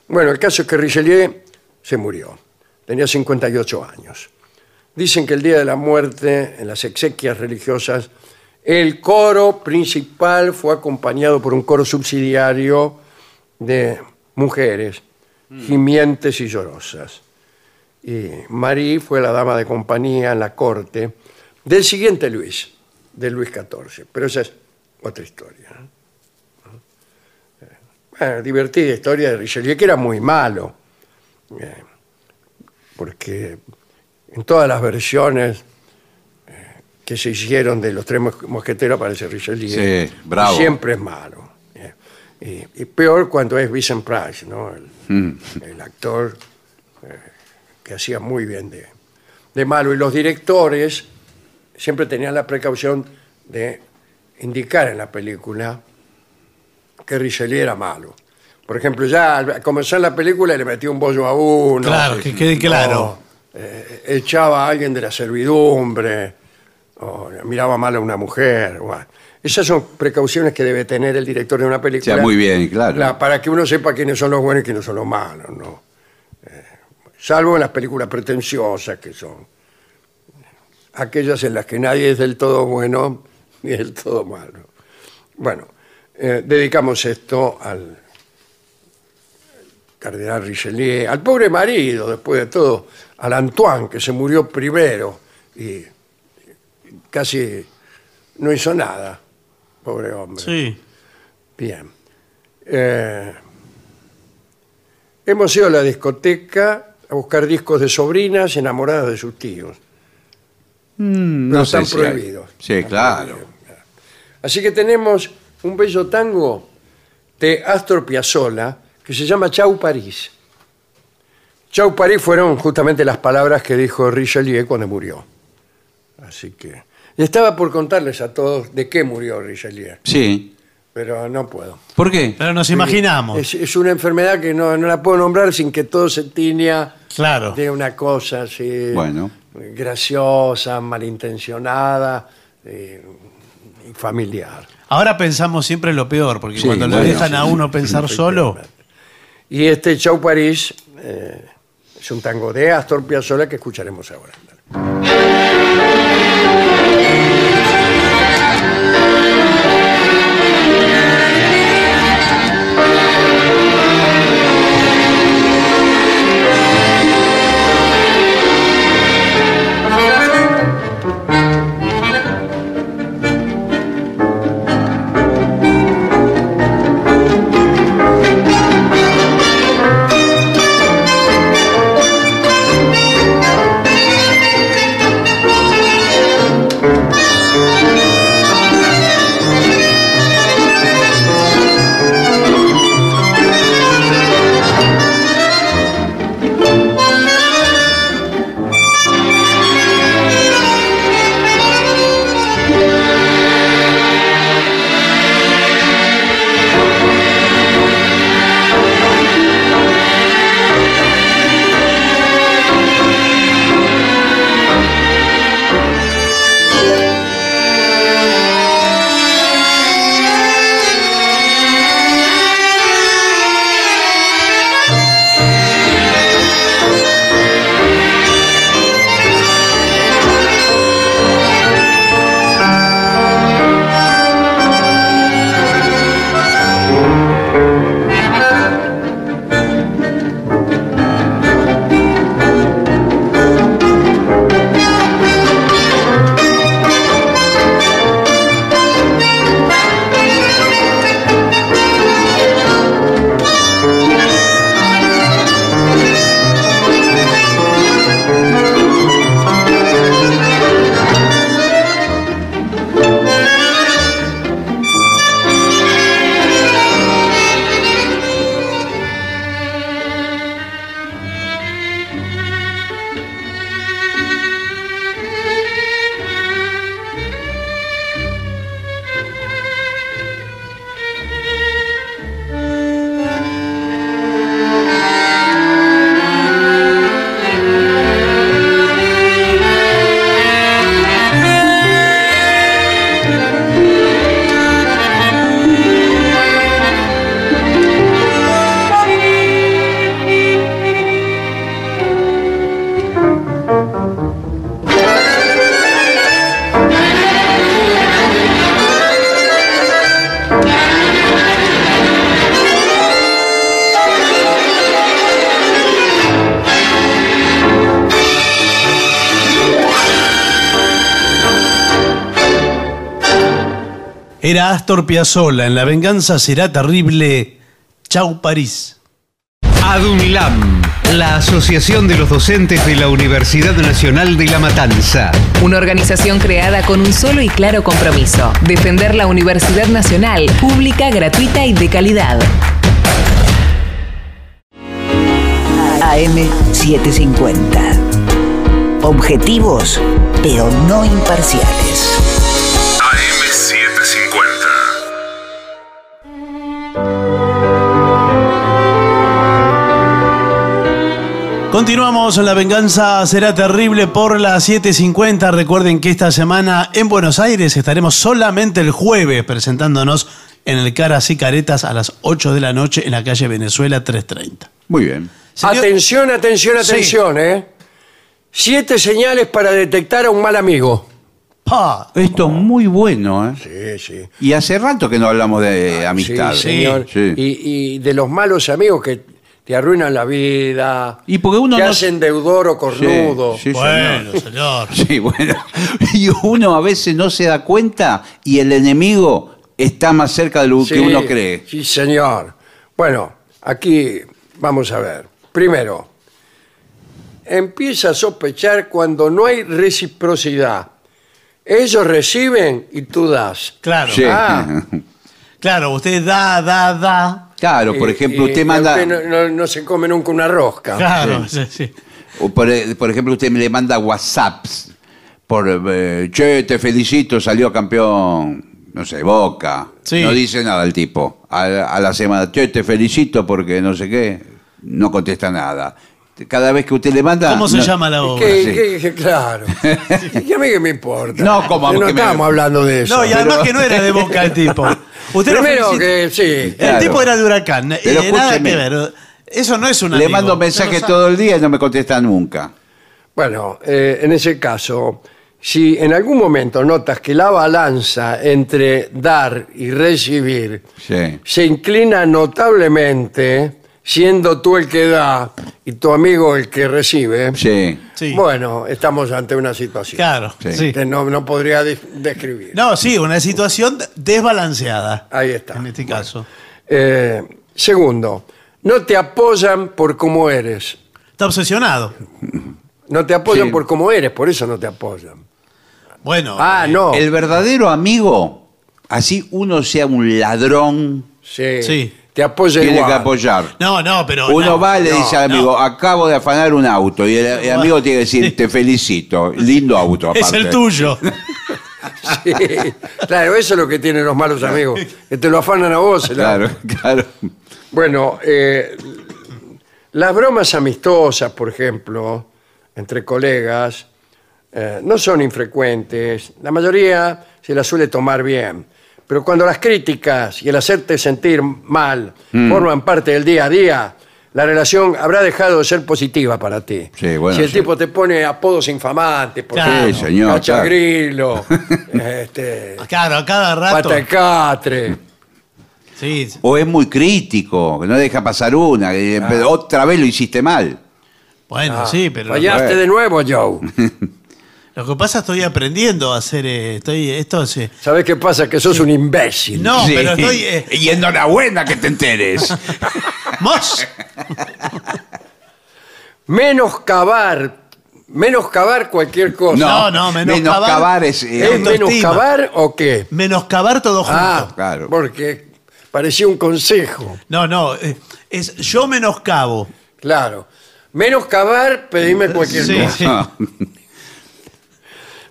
Bueno, el caso es que Richelieu se murió. Tenía 58 años. Dicen que el día de la muerte, en las exequias religiosas, el coro principal fue acompañado por un coro subsidiario de mujeres, gimientes y llorosas. Y Marie fue la dama de compañía en la corte del siguiente Luis, de Luis XIV. Pero esa es otra historia. Eh, Bueno, divertida historia de Richelieu, que era muy malo. Eh, porque en todas las versiones eh, que se hicieron de los tres mos- mosqueteros aparece Richelieu. Sí, bravo. Siempre es malo. Eh, Y, peor cuando es Vincent Price, ¿no? El, Mm. el actor eh, que hacía muy bien de, de malo. Y los directores siempre tenían la precaución de indicar en la película que Richelieu era malo. Por ejemplo, ya al comenzar la película le metió un bollo a uno. Claro, que quede claro. o, eh, echaba a alguien de la servidumbre, o miraba mal a una mujer. bueno. Esas son precauciones que debe tener el director de una película. sea, muy bien, claro. La- para que uno sepa quiénes son los buenos y quiénes son los malos, ¿no? Eh, salvo en las películas pretenciosas que son aquellas en las que nadie es del todo bueno ni del todo malo. Bueno, eh, dedicamos esto al cardenal Richelieu, al pobre marido, después de todo, al Antoine, que se murió primero y casi no hizo nada, pobre hombre. Sí. Bien. Eh, hemos ido a la discoteca a buscar discos de sobrinas enamoradas de sus tíos. No están sé si hay- prohibidos. Sí, claro. Así que tenemos un bello tango de Astor Piazzolla que se llama Chau París. Chau París fueron justamente las palabras que dijo Richelieu cuando murió. Así que estaba por contarles a todos de qué murió Richelieu, Sí. pero no puedo. ¿Por qué? Pero nos imaginamos. Es, es una enfermedad que no, no la puedo nombrar sin que todo se tiña Claro. de una cosa así Bueno. graciosa, malintencionada eh, y familiar. Ahora pensamos siempre lo peor, porque Sí, cuando lo bueno, dejan sí, a sí. uno pensar solo, Y este Chau París eh, es un tango de Astor Piazzolla que escucharemos ahora. Era Astor Piazzolla. En La venganza será terrible. Chau París. ADUNLAM, la Asociación de los Docentes de la Universidad Nacional de La Matanza. Una organización creada con un solo y claro compromiso, defender la Universidad Nacional, pública, gratuita y de calidad. AM750. Objetivos, pero no imparciales. Continuamos, la venganza será terrible por las 7.50. Recuerden que esta semana en Buenos Aires estaremos solamente el jueves presentándonos en el Caras y Caretas a las 8 de la noche en la calle Venezuela 330. Muy bien. Señor- Atención, atención, Sí. atención, ¿eh? Siete señales para detectar a un mal amigo. Pa. Esto es muy bueno, ¿eh? Sí, sí. Y hace rato que no hablamos de amistad. Sí, señor. Sí. Y, y de los malos amigos que te arruinan la vida. Y porque uno te no- hacen deudor o cornudo. Sí, sí, Bueno, señor. señor. Sí, bueno. Y uno a veces no se da cuenta y el enemigo está más cerca de lo Sí, que uno cree. Sí, señor. Bueno, aquí vamos a ver. Primero, empieza a sospechar cuando no hay reciprocidad. Ellos reciben y tú das. Claro, Sí. Ah. claro, usted da, da, da. Claro, por Y- ejemplo, y usted manda. usted no, no- no se come nunca una rosca. Claro, sí, sí. O por, por ejemplo, usted me le manda WhatsApps por, eh, che, te felicito, salió campeón, no sé, Boca. Sí. No dice nada el tipo. A, a la semana, che, te felicito porque no sé qué, no contesta nada. Cada vez que usted le manda... ¿Cómo se no- llama la obra? ¿Qué- Sí. qué- qué- claro. ¿Y a mí qué me importa? No, ¿cómo? No Que me- estamos hablando de eso. No, y además pero- que no era de boca el tipo. Usted Primero que sí. El Claro. tipo era de huracán. Pero eh, nada que ver. Eso no es un Le amigo. mando mensajes todo el día y no me contesta nunca. Bueno, eh, en ese caso, si en algún momento notas que la balanza entre dar y recibir Sí. se inclina notablemente, siendo tú el que da y tu amigo el que recibe, Sí. Sí. bueno, estamos ante una situación Claro, Sí. sí. que no, no podría de- describir. No, sí, una situación desbalanceada. Ahí está. En este caso. Eh, segundo, no te apoyan por cómo eres. Está obsesionado. No te apoyan Sí. por cómo eres, por eso no te apoyan. Bueno. Ah, eh, no. El verdadero amigo, así uno sea un ladrón, Sí. Sí. Te apoya tiene igual. que apoyar. No, no, pero. Uno no, va y le no, dice al no. amigo, acabo de afanar un auto. Y el, el amigo tiene que decir, te felicito. Lindo auto, aparte. Es el tuyo. Sí. Claro, eso es lo que tienen los malos amigos, que te lo afanan a vos. el Claro, auto. claro. Bueno, eh, las bromas amistosas, por ejemplo, entre colegas, eh, no son infrecuentes. La mayoría se las suele tomar bien. Pero cuando las críticas y el hacerte sentir mal Mm. forman parte del día a día, la relación habrá dejado de ser positiva para ti. Sí, bueno, si el sí. tipo te pone apodos infamantes, por Claro. ejemplo, Sí, señor, cacha claro. este, Claro, a cada rato. pata de catre. Sí. O es muy crítico, que no deja pasar una. que Otra vez lo hiciste mal. Bueno, Ah, sí, pero. Fallaste de nuevo, Joe. Lo que pasa estoy aprendiendo a hacer. eh, estoy, esto sí. ¿Sabes qué pasa? Que sos un imbécil. No, pero estoy. eh, Y enhorabuena que te enteres. ¡Mos! Menoscabar, menoscabar cualquier cosa. No, no, menoscabar- menoscabar es... eh, ¿Es autoestima. menoscabar o qué? Menoscabar todo junto. Ah, claro. Porque parecía un consejo. No, no. eh, es yo menoscabo. Claro. Menoscabar, pedime cualquier Sí, cosa. sí.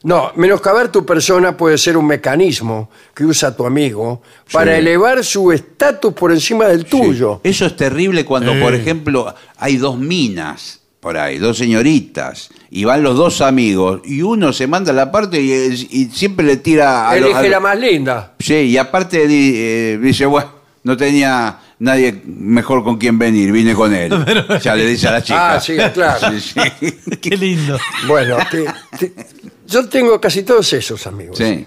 No, menoscabar tu persona puede ser un mecanismo que usa tu amigo para Sí. elevar su estatus por encima del tuyo. Eso es terrible cuando, Eh. por ejemplo, hay dos minas por ahí, dos señoritas, y van los dos amigos, y uno se manda la parte y, y siempre le tira a los- Elige a- la más linda. Sí, y aparte di- eh, dice, bueno, no tenía nadie mejor con quien venir, vine con él. ya le dice a la chica. Ah, sí, claro. Sí, sí. Qué lindo. Bueno, te- te- yo tengo casi todos esos amigos. Sí.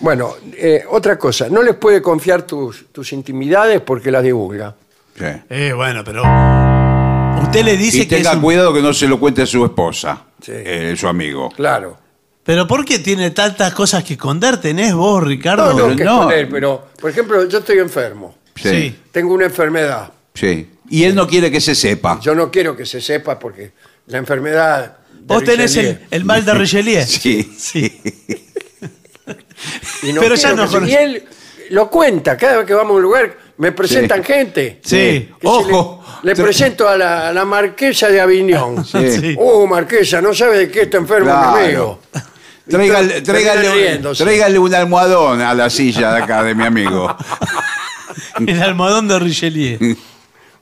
Bueno, eh, otra cosa, no les puede confiar tus, tus intimidades porque las divulga. sí. Eh, bueno, pero. Usted le dice Y que es tenga un- cuidado que no se lo cuente a su esposa, Sí. eh, su amigo. Claro. Pero ¿por qué tiene tantas cosas que esconder? ¿Tenés vos, Ricardo? No, no, que no. con él, pero, por ejemplo, yo estoy enfermo. Sí. Tengo una enfermedad. Sí. Y él no quiere que se sepa. Yo no quiero que se sepa porque la enfermedad. Vos tenés el, el mal de Richelieu. Sí. Sí. y no pero ya no conoce- Y él lo cuenta, cada vez que vamos a un lugar me presentan gente. Sí. Que si Ojo. Le, presento a la, a la marquesa de Aviñón. Sí. Sí. Oh, marquesa, no sabe de qué está enfermo Claro. mi amigo. Tráigale, tráigale, riéndose. tráigale un almohadón a la silla de acá de mi amigo. El almohadón de Richelieu.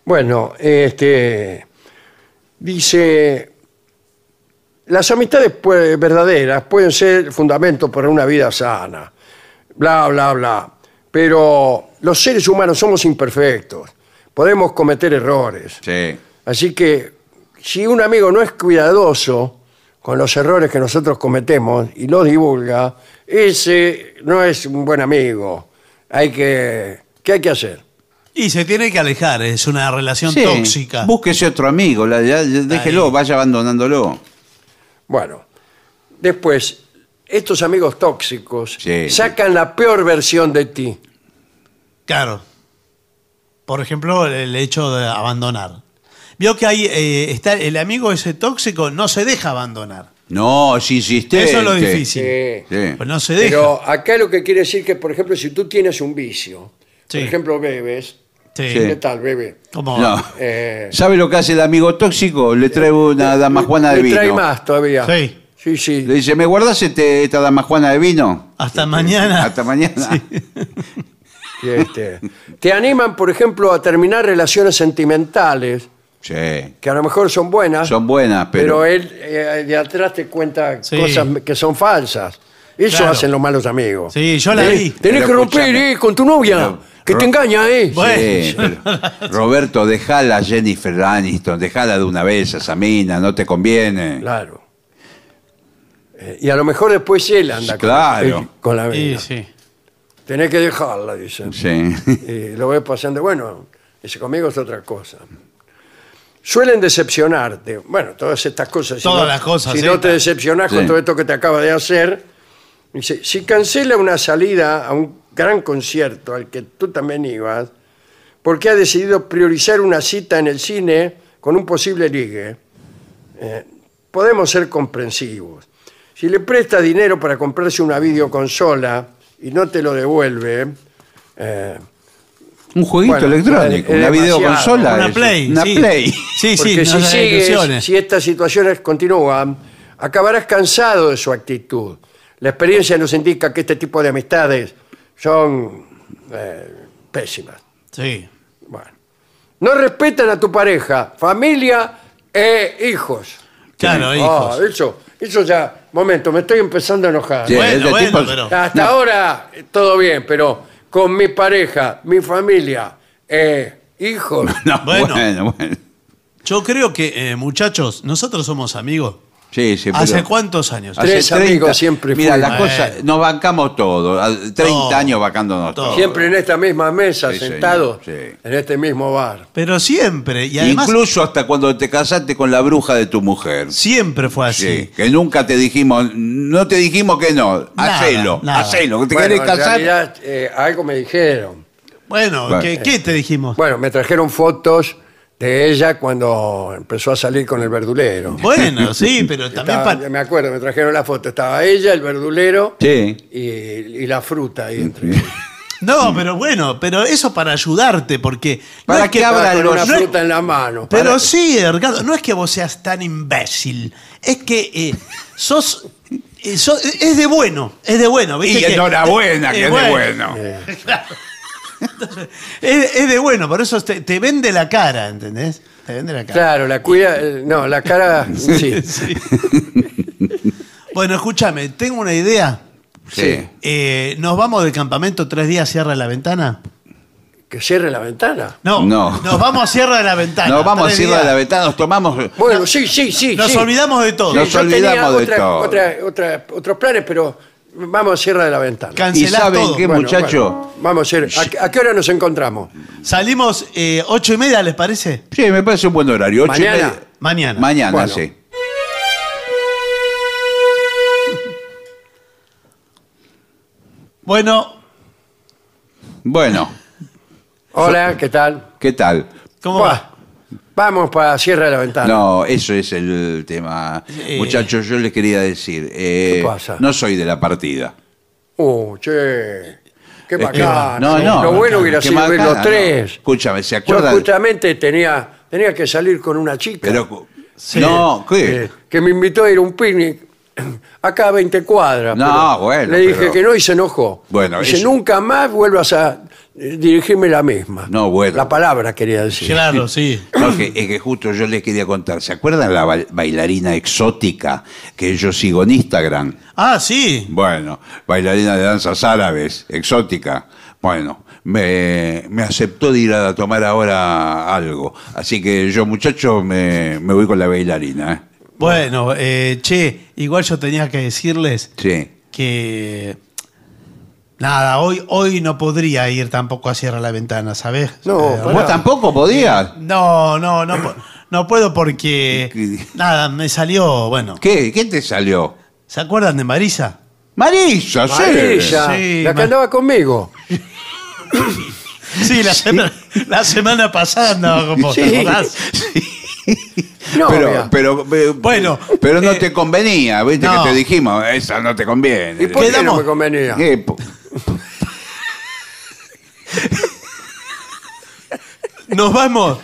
Bueno, este dice las amistades pue- verdaderas pueden ser fundamento para una vida sana, bla bla bla, pero los seres humanos somos imperfectos, podemos cometer errores, Sí. así que si un amigo no es cuidadoso con los errores que nosotros cometemos y los divulga, ese no es un buen amigo. Hay que ¿qué hay que hacer? Y se tiene que alejar, es una relación Sí. tóxica. Búsquese otro amigo, la- ya- ya déjelo, Ahí. vaya abandonándolo. Bueno, después, estos amigos tóxicos Sí. sacan la peor versión de ti. Claro. Por ejemplo, el hecho de abandonar. Vio que ahí eh, está el amigo ese tóxico, no se deja abandonar. No, es insistente. Eso es lo difícil. Sí. Sí. Pues no se deja. Pero acá lo que quiere decir que, por ejemplo, si tú tienes un vicio, Sí. por ejemplo, bebes, Sí. ¿qué tal, bebe? ¿Cómo? No. Eh, ¿Sabe lo que hace el amigo tóxico? Le trae una damajuana de le vino. trae más todavía. Sí. Sí, sí. Le dice, ¿me guardás este- esta damajuana de vino? Hasta mañana. Hasta mañana. Sí, este. Te animan, por ejemplo, a terminar relaciones sentimentales, Sí. que a lo mejor son buenas, Son buenas, pero, pero... él eh, de atrás te cuenta Sí. cosas que son falsas. Eso Claro. hacen los malos amigos. Sí, yo la Tenés- vi. Tenés Pero que romper escúchame. eh, con tu novia, Pero- que te engaña, ¿eh? Bueno. Sí, pero- Roberto, dejala a Jennifer Aniston, dejala de una vez a esa mina, no te conviene. Claro. Eh, y a lo mejor después él anda con- Claro. eh, con, la Sí, mina. sí. Tenés que dejarla, dicen. Sí. Y lo ves pasando, bueno, dice, conmigo es otra cosa. Suelen decepcionarte. Bueno, todas estas cosas. si Todas no- las cosas Si no te decepcionás con Sí. todo esto que te acaba de hacer, dice, si cancela una salida a un gran concierto al que tú también ibas, porque ha decidido priorizar una cita en el cine con un posible ligue, eh, podemos ser comprensivos. Si le presta dinero para comprarse una videoconsola y no te lo devuelve, eh, Un jueguito Bueno, electrónico, una videoconsola. Una play. Una sí. play. Sí, porque sí, no si sigues, si estas situaciones continúan, acabarás cansado de su actitud. La experiencia nos indica que este tipo de amistades son eh, pésimas. Sí. Bueno. No respetan a tu pareja, familia e hijos. Claro, Ah, hijos. eso, eso ya, momento, me estoy empezando a enojar. Sí, Bueno, bueno, tipo- pero- Hasta ahora eh, todo bien, pero con mi pareja, mi familia, eh, hijos. No, Bueno. bueno, bueno. Yo creo que, eh, muchachos, nosotros somos amigos. Sí, sí, ¿Hace pero- cuántos años? Hace Tres amigos siempre Mira, fuimos. la cosa, Bueno. nos bancamos todo. a- 30 Todo. años bancándonos Todo. todo. Siempre en esta misma mesa, Sí, señor, sentados sí. en este mismo bar. Pero siempre. Y además, Incluso hasta cuando te casaste con la bruja de tu mujer. siempre fue así. Sí, que nunca te dijimos, no te dijimos que no, Nada, hacelo, nada. hacelo, que te Bueno, querés en casar. realidad, eh, algo me dijeron. Bueno, Bueno. ¿qué, qué te dijimos? Bueno, me trajeron fotos de ella cuando empezó a salir con el verdulero. Bueno, sí, pero también Estaba- pa- Me acuerdo, me trajeron la foto. Estaba ella, el verdulero Sí. y, y la fruta ahí entre. No, pero bueno, pero eso para ayudarte, porque... no Para es que Estaba abra con los- una no es- fruta en la mano. Pero Para- sí, Ricardo, no es que vos seas tan imbécil, es que eh, sos, eh, sos- Es de bueno, es de bueno. ¿viste Y que- enhorabuena, que eh, es de bueno. Es, es de bueno, por eso te, te vende la cara, ¿entendés? Te vende la cara. Claro, la cuida. eh, No, la cara. Sí. Bueno, escúchame, tengo una idea. Sí. Eh, ¿Nos vamos de campamento tres días, cierra la ventana? Que cierre la ventana. No, No. nos vamos a Sierra de la Ventana. Nos vamos a tres cierra de días. la ventana, nos tomamos. Bueno, sí, sí, sí. Nos sí. olvidamos de todo. Nos Yo tenía olvidamos de otra- todo. otra- otra- otros planes, pero vamos a Sierra de la Ventana. ¿Y Cancelás saben todo. qué, Bueno, muchacho? bueno, vamos a hacer. ¿A, qué- a qué hora nos encontramos? Salimos eh, ocho y media, ¿les parece? Sí, me parece un buen horario. ocho y Mañana. media. Mañana. Mañana, Bueno. sí. Bueno, Bueno, Hola, ¿qué tal? ¿qué tal? ¿cómo Buah, va? Vamos para Sierra de la Ventana. No, eso es el tema. Muchachos, yo les quería decir, eh, ¿Qué pasa? no soy de la partida. Uh, che. Qué bacán. no, no, Lo bueno hubiera sido ver los tres. no. Escúchame, ¿se Yo acuerdan? justamente tenía, tenía que salir con una chica Pero, no, ¿qué? eh, que me invitó a ir a un picnic acá a 20 cuadras. No, bueno, Le dije pero- que no y se enojó. Bueno, Dice, eso- nunca más vuelvas a dirigirme la misma. No, bueno. La palabra quería decir. Claro, sí. No, que, es que justo yo les quería contar. ¿Se acuerdan la ba- bailarina exótica que yo sigo en Instagram? Ah, sí. Bueno, bailarina de danzas árabes, exótica. Bueno, me, me aceptó de ir a tomar ahora algo. Así que yo, muchacho, me, me voy con la bailarina. ¿eh? Bueno, eh, che, igual yo tenía que decirles Sí. que. Nada, hoy, hoy no podría ir tampoco a Sierra la Ventana, ¿sabes? No, Eh. ¿Vos tampoco podías? no, no, no, po- no puedo porque. ¿Qué? Nada, me salió. Bueno, ¿Qué? ¿Qué te salió? ¿se acuerdan de Marisa? Marisa, sí. Marisa, Sí, la que andaba conmigo. Sí, la, semana, la semana pasada andaba con vos, ¿te Sí. acordás? No, Pero, pero, pero, Bueno, pero no eh, te convenía, viste no. que te dijimos, esa no te conviene. ¿Y por qué no me convenía? Eh, Nos vamos.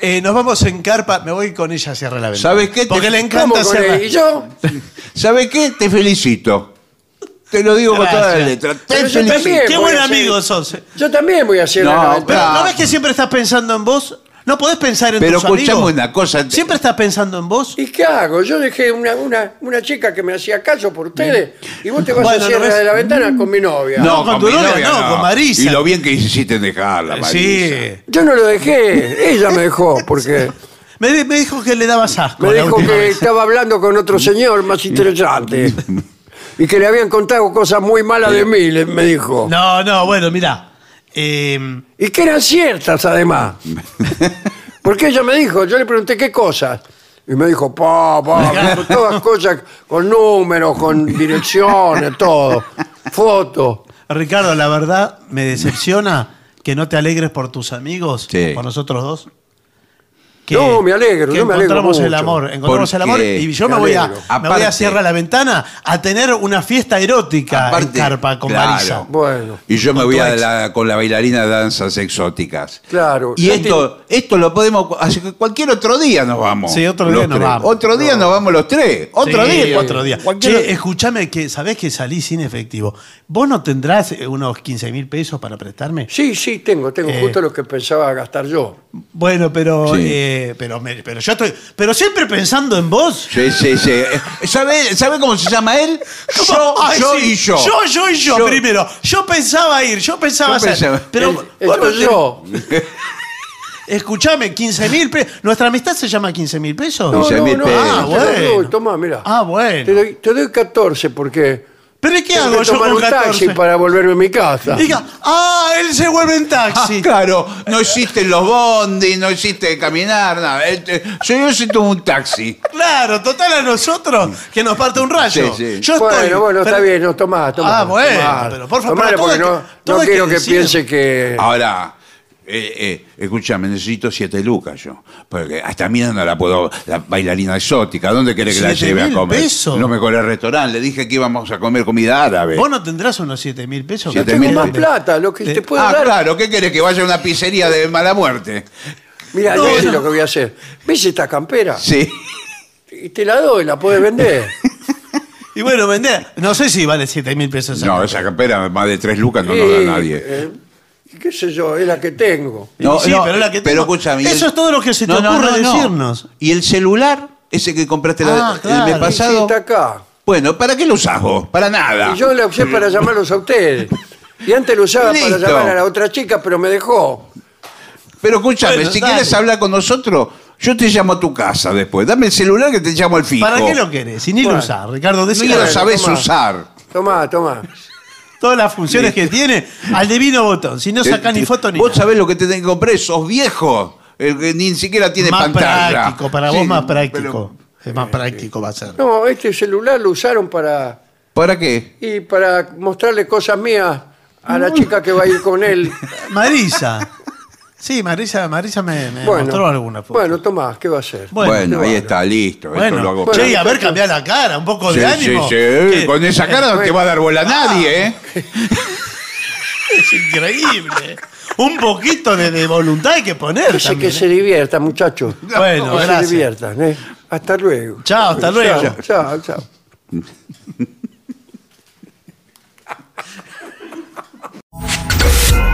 eh, nos vamos en carpa. Me voy con ella a Sierra la Ventana. ¿Sabes qué? Te- Porque le ¿Cómo encanta con Sierra él? ¿Y yo? ¿Sabes qué? Te felicito. Te lo digo con toda la Gracias. letra. Te Pero yo felicito. también. Qué voy buen a hacer- amigo sos. eh. Yo también voy a hacer No, la Pero. ¿no ves que siempre estás pensando en vos? ¿No podés pensar en Pero tus amigos? escuchame una cosa. ¿Siempre estás pensando en vos? ¿Y qué hago? Yo dejé una, una, una chica que me hacía caso por ustedes y vos te vas Bueno, a ¿no ves? de la Ventana con mi novia. No, con tu mi novia no, con Marisa. Y lo bien que hiciste en dejarla, Marisa. Sí. Yo no lo dejé, ella me dejó porque Me, di- me dijo que le dabas asco. me la dijo última que vez. estaba hablando con otro señor más interesante y que le habían contado cosas muy malas de mí, le- me dijo. No, no, bueno, mira. Eh, Y que eran ciertas además. Porque ella me dijo, yo le pregunté qué cosas. Y me dijo, pa, pa, todas cosas con números, con direcciones, todo. Fotos. Ricardo, la verdad me decepciona que no te alegres por tus amigos, Sí. por nosotros dos. No, me alegro, que yo me alegro encontramos el mucho. amor, encontramos el amor y yo Me me voy, a, alegro. me voy a Aparte- Sierra la Ventana a tener una fiesta erótica Aparte, en carpa con claro. Marisa. Bueno, Y yo me voy a la- con la bailarina de danzas exóticas. claro. Y esto, esto lo podemos. Así que cualquier otro día nos vamos. Sí, otro día nos tres. vamos. Otro día nos vamos los tres. Otro Sí, día. otro día. Cualquier- Che, escúchame que sabés que salí sin efectivo. ¿Vos no tendrás unos 15 mil pesos para prestarme? Sí, sí, tengo, tengo Eh. justo lo que pensaba gastar yo. Bueno, pero Sí. eh, pero me- pero yo estoy pero siempre pensando en vos. Sí, sí, sí. Eh, ¿Sabe, ¿Sabe cómo se llama él? Yo, Ay, yo sí. y yo. Yo, yo y yo, Yo- primero. Yo pensaba ir, yo pensaba Yo hacer. pensaba- Pero El- vos no esto te- yo. escuchame, 15 mil pesos. ¿Nuestra amistad se llama 15 mil pesos? No, 15 no, mil no, pesos. Ah, te lo doy, bueno. Tomá, mira. Ah, Te bueno. doy, te doy 14 porque ¿Pero ¿y qué tengo hago que yo tomar con un 14? taxi para volverme a mi casa. Diga, ah, él se vuelve en Ah, taxi. claro, no existen los bondis, no existe caminar, nada. Este, Yo necesito un taxi. Claro, total a nosotros que nos parte un rayo. Sí, sí. Yo bueno, estoy. bueno, está pero- bien, no, tomá, tomá. Ah, bueno, tomá. pero por favor, pero todo porque hay no, que- todo no hay que quiero que, decir. piense que... Ahora, eh, eh, escúchame, necesito siete lucas yo. Porque hasta mí no la puedo. La bailarina exótica, ¿dónde querés que la ¿Siete lleve a mil comer? pesos? No me colé al restaurante, le dije que íbamos a comer comida árabe. Vos no tendrás unos 7 mil pesos. Siete Tengo mil más pesos. plata, lo que Eh, te puedo ah, dar. claro, ¿qué querés? ¿Que vaya a una pizzería de mala muerte? Mira, yo sé lo que voy a hacer. ¿Ves esta campera? Sí. Y te la doy, la puedes vender. Y bueno, vender. No sé si vale 7 mil pesos. No, esa campera más de tres lucas no nos da nadie. eh, qué sé yo, es la que tengo. No, sí, no, pero la que pero tengo- escúchame, Eso el- es todo lo que se te No, no, ocurre no, no. decirnos. ¿Y el celular? Ese que compraste la- Ah, claro. el mes Sí, pasado. está acá. Bueno, ¿para qué lo usás vos? Para nada. Y yo la usé para llamarlos a ustedes. Y antes lo usaba para llamar a la otra chica, pero me dejó. Pero escúchame, Bueno, si dale. quieres hablar con nosotros, yo te llamo a tu casa después. Dame el celular que te llamo al fijo. ¿Para qué lo querés? Si ni Bueno. lo usás, Ricardo. No Decía lo sabés toma. usar. Tomá, tomá. Todas las funciones que tiene al divino botón. Si no saca ni foto ni Vos nada. sabés lo que te tenés que comprar, sos viejo. El que ni siquiera tiene Más pantalla. práctico, para Sí, vos más pero- práctico. Es más práctico va a ser. No, este celular lo usaron para, ¿Para qué? y para mostrarle cosas mías a la chica que va a ir con él. Marisa. Sí, Marisa, Marisa me, me Bueno, mostró alguna foto. bueno, Tomás, ¿qué va a hacer? Bueno, Bueno, ahí está, listo. esto Bueno, lo hago che, y a ver, cambiar la cara, un poco Sí, de sí, ánimo. sí. Que- Con esa cara no te va a dar bola a nadie, ¿eh? Es increíble. Un poquito de, de voluntad hay que poner. Dice también, que ¿eh? se divierta, muchachos. Bueno, que se gracias. diviertan. ¿eh? Hasta luego. Chao, hasta luego. Chao, chao, chao.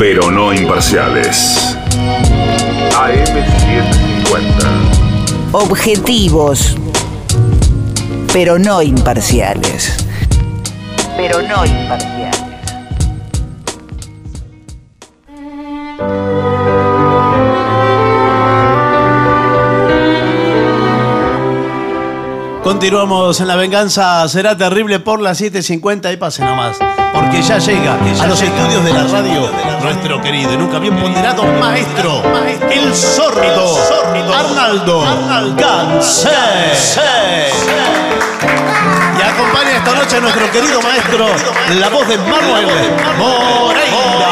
Pero no imparciales. AM750. Objetivos, pero no imparciales. Pero no imparciales. Continuamos en La Venganza Será Terrible por las 7.50 y pase nomás. Porque ya llega a los estudios de la radio nuestro querido y nunca bien ponderado maestro, el sordo, Arnaldo Gansé. Y acompaña esta noche a nuestro querido maestro, la voz de Manuel Moreira.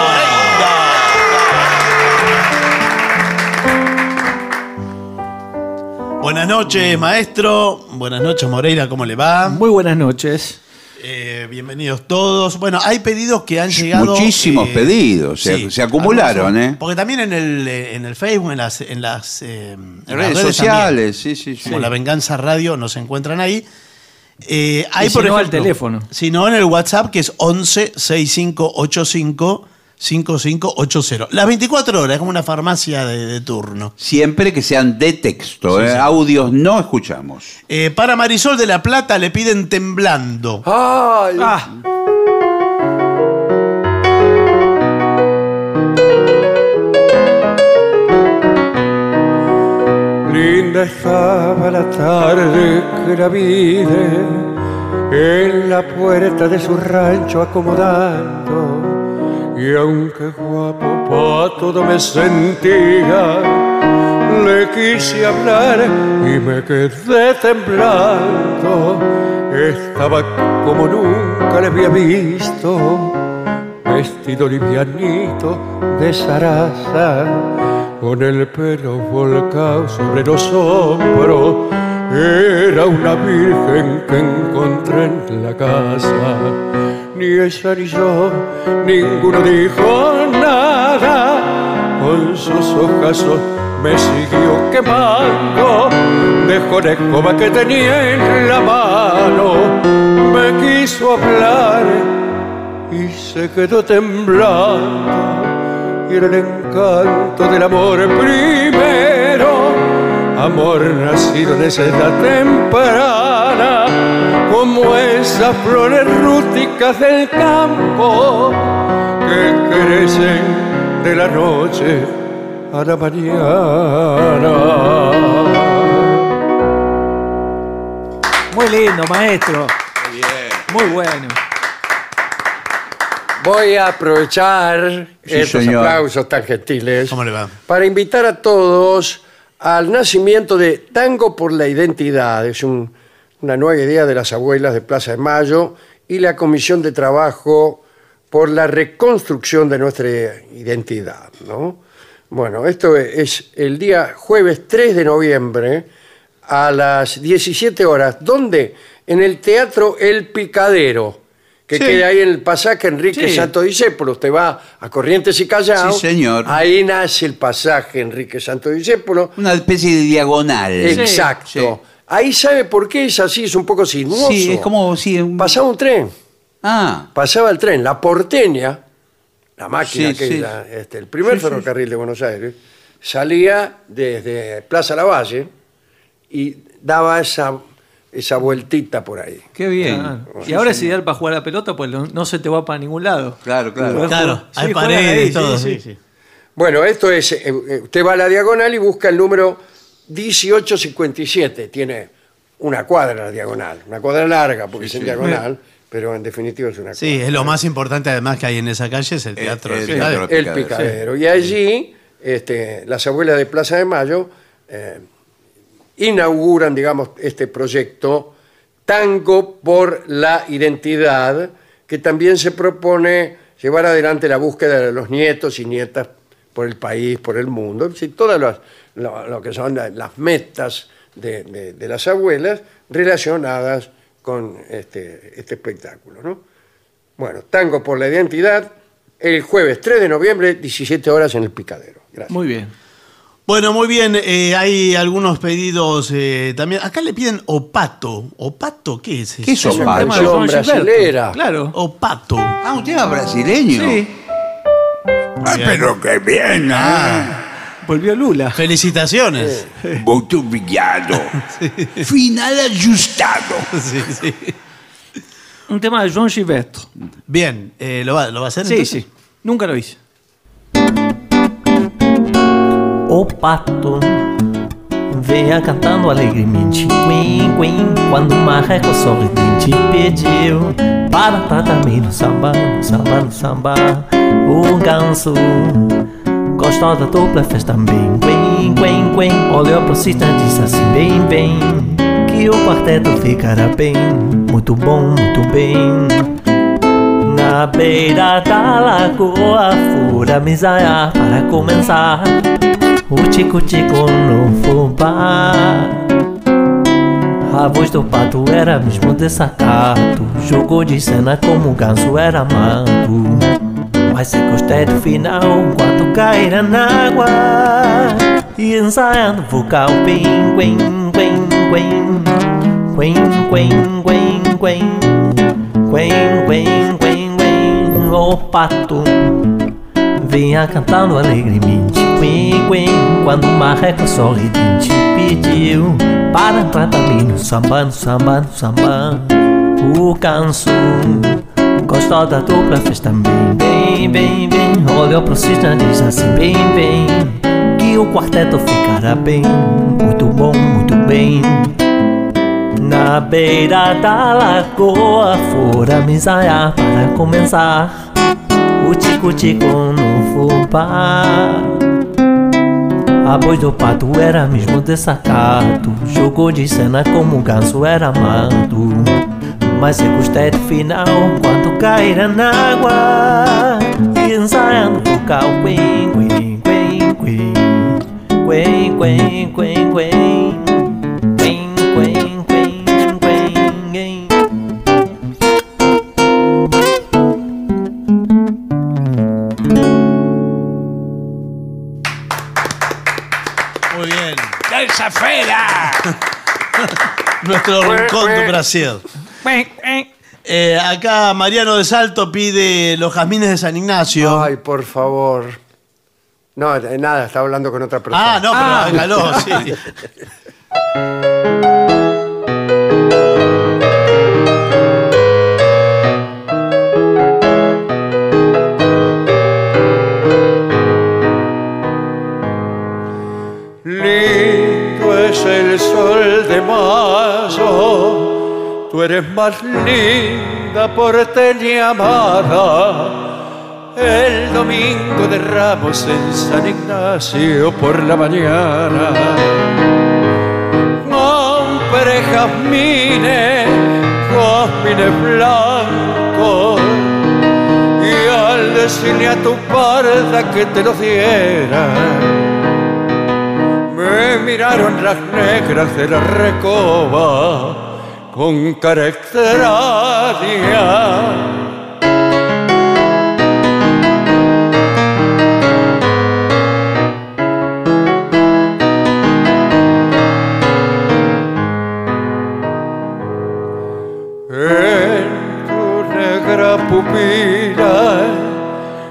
Buenas noches, maestro. Buenas noches, Moreira. ¿Cómo le va? Muy buenas noches. Eh, bienvenidos todos. Bueno, hay pedidos que han llegado. Muchísimos eh, pedidos, se- se acumularon, ¿eh? Porque también en el, en el Facebook, en las, en las, eh, en las Redes también, sociales, sí, sí, sí. como La Venganza Radio, nos encuentran ahí. Eh, hay, Y si por no, al ejemplo, teléfono. Si no, en el WhatsApp, que es 11 6585 5580. Las 24 horas, es como una farmacia de, de turno. Siempre que sean de texto, ¿eh? audios no escuchamos. Eh, para Marisol de la Plata le piden temblando. Ay, Ah, Linda estaba la tarde que la vide en la puerta de su rancho acomodando. Y aunque guapo pa' todo me sentía, le quise hablar y me quedé temblando. Estaba como nunca le había visto, vestido livianito de zaraza, con el pelo volcado sobre los hombros. Era una virgen que encontré en la casa. Ni ella ni yo, ninguno dijo nada. Con sus ojazos me siguió quemando. Dejó la escoba que tenía en la mano. Me quiso hablar y se quedó temblando. Y era el encanto del amor primero, amor nacido en esa temprana, como esas flores rústicas del campo que crecen de la noche a la mañana. muy lindo, maestro. Muy bueno. Voy a aprovechar Sí, estos señor. aplausos tan gentiles ¿Cómo le va? para invitar a todos al nacimiento de Tango por la Identidad. Es un- una nueva idea de las abuelas de Plaza de Mayo y la Comisión de Trabajo por la reconstrucción de nuestra identidad. ¿no? Bueno, esto es el día jueves 3 de noviembre a las 17 horas. ¿Dónde? En el Teatro El Picadero, que Sí. queda ahí en el pasaje Enrique Sí. Santo Discépolo. Usted va a Corrientes y Callao. Sí, señor. Ahí nace el pasaje Enrique Santo Discépolo. Una especie de diagonal. Exacto. Sí. Ahí sabe por qué es así, es un poco sinuoso. Sí, es como si... un- Pasaba un tren, Ah, pasaba el tren, la porteña, la máquina Sí, que sí. era este, el primer ferrocarril de Buenos Aires, salía desde Plaza Lavalle y daba esa, esa vueltita por ahí. qué bien. Y ahora es ideal para jugar a la pelota, pues no, no se te va para ningún lado. Claro, claro. Claro, hay paredes y todo. sí, sí, sí. sí. Bueno, esto es, eh, eh, usted va a la diagonal y busca el número 1857. Tiene una cuadra la diagonal, una cuadra larga porque es en diagonal, pero en definitiva es una Sí, cuadra. es lo más importante además que hay en esa calle, es el El- teatro. el del teatro. Picadero. El Picadero, picadero. Y allí, este, las abuelas de Plaza de Mayo eh, inauguran, digamos, este proyecto Tango por la Identidad, que también se propone llevar adelante la búsqueda de los nietos y nietas por el país, por el mundo, es decir, todas las- lo, lo que son la- las metas de, de- de las abuelas relacionadas con este, este espectáculo. ¿no? Bueno, Tango por la Identidad, el jueves 3 de noviembre, 17 horas en el Picadero. Gracias. Muy bien. Bueno, muy bien. eh, hay algunos pedidos eh, también. Acá le piden opato. ¿Opato qué es? ¿Qué es eso? opato? tema de canción Juan Gilberto. brasilera. Claro. Opato. Ah, un tema brasileño. Sí. Ah, pero qué bien, ah. Volvió Lula. Felicitaciones. Muito obrigado. Final ajustado. Sí, sí. Un tema de John Gilberto. Bien, eh, ¿lo, va, ¿lo va a hacer? Sí, entonces? sí. Nunca lo hice. O pato venha cantando alegremente, quen, quen, quando o marreco sorridente pediu para tratar bem no samba, no samba, no samba. O ganso gostou da dupla, fez também, quen, quen, quen. Olhou pro cista disse assim, bem, bem, que o quarteto ficará bem, muito bom, muito bem. Na beira da lagoa, fura misaia para começar. O tico-tico no fubá. A voz do pato era mesmo desacato. Jogou de cena como o ganso era amado. Mas se gostei do final, quando caíra na água. E ensaiando vocal, bem, quen, quen, quen. Quen, quen, quen, quen. Quen, quen, quen, quen. O pato vinha cantando alegremente. Quen, quen, quando o marreco sorridente pediu para entrar também no samba, no samba, no samba. O canso gostou da dupla, fez também. Bem, bem, bem, olhou pro cisne e diz assim: bem, bem, que o quarteto ficará bem. Muito bom, muito bem. Na beira da lagoa, fora me ensaiar para começar. O tico-tico no fubá. A voz do pato era mesmo desacato. Jogou de cena como o ganso era amado. Mas eu gostei do final quando caíra na água. E ensaiando o vocal, quen, quen, quen, quen. Quen, quen, quen, quen. Quen, quen, quen, quen, quen. Muy bien. ¡Esa fera! Nuestro rincón de Brasil. Eh, acá Mariano de Salto pide los jazmines de San Ignacio. Ay, por favor. No, eh, nada, estaba hablando con otra persona. ah, no, pero hágalo, sí. Lindo es el sol de mayo, tú eres más linda porteña amada. El domingo de Ramos en San Ignacio por la mañana. Compré jazmines, jazmines blancos, y al decirle a tu parda que te los diera, me miraron las negras de la recoba con tu negra pupila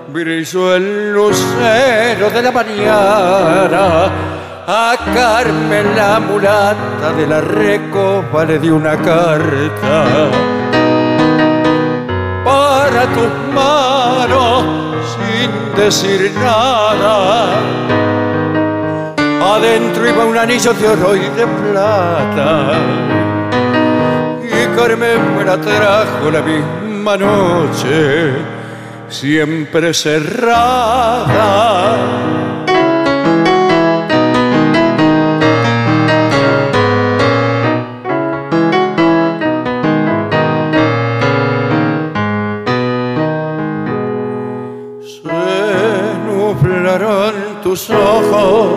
brilló el lucero de la mañana. A Carmen la mulata de la recopa le di una carta para tus manos sin decir nada. Adentro iba un anillo de oro y de plata. Y Carmen me la trajo la misma noche, siempre cerrada. Ojos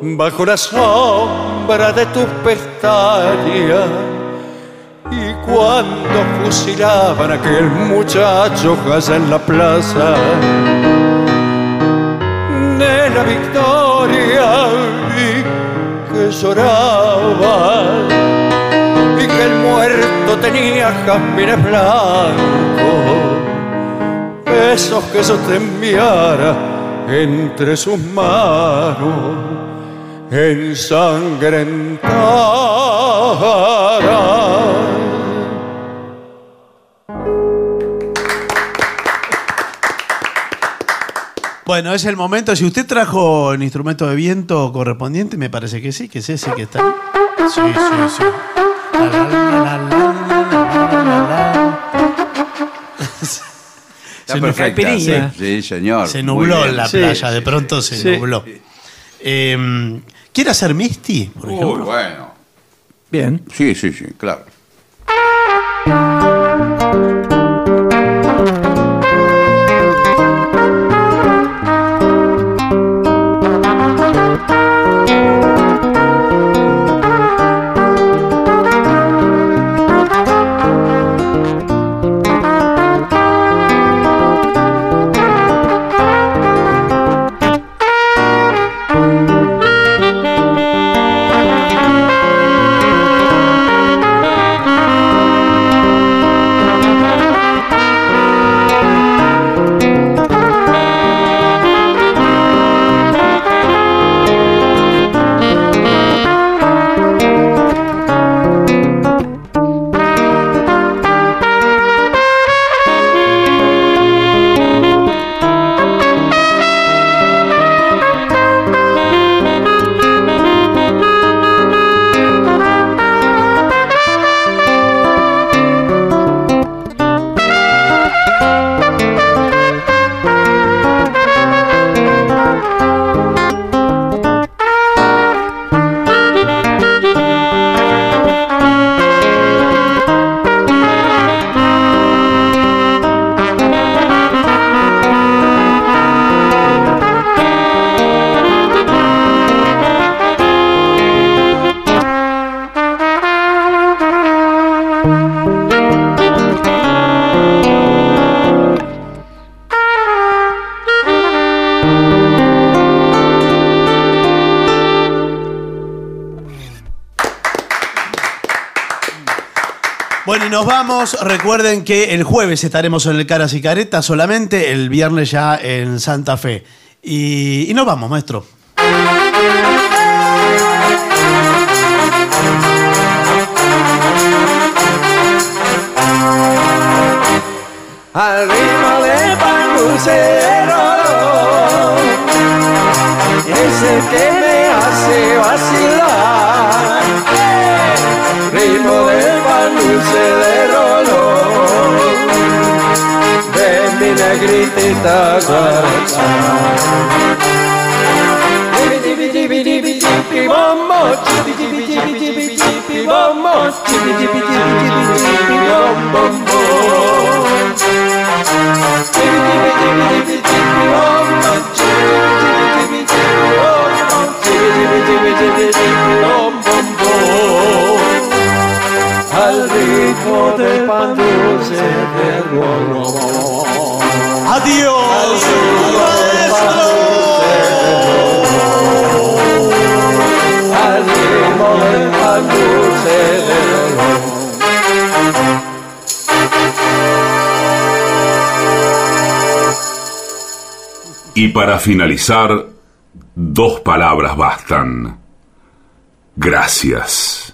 bajo la sombra de tus pestañas. Y cuando fusilaban a aquel muchacho allá en la plaza de la victoria, vi que lloraba y que el muerto tenía jazmines blancos besos que yo te enviara entre sus manos ensangrentadas. Bueno, es el momento. Si usted trajo el instrumento de viento correspondiente, me parece que sí, que es ese que está. Sí, sí, sí. La, la, la, Está Se nos- perfecta, sí, sí, señor. Se nubló bien. la Sí. playa, de pronto se Sí. nubló. Eh, ¿Quiere hacer Misty, por Muy ejemplo? bueno. Bien. Sí, sí, sí, claro. Nos vamos. Recuerden que el jueves estaremos en el Caras y Caretas solamente, el viernes ya en Santa Fe. Y, nos vamos, maestro. al ritmo de panducero ese que me hace vacilar primo le vanuse le rolò de mi negritita guaracha Tibi tibi tibi tibi bombo, tibi tibi tibi tibi tibi bombo, tibi tibi tibi tibi tibi bombo. Tibi tibi tibi tibi tibi bombo, tibi tibi tibi tibi bombo, tibi tibi tibi tibi tibi bombo. Ritmo del pan dulce del. ¡Adiós! Al ritmo del pan dulce del rono. Y para finalizar, dos palabras bastan. Gracias.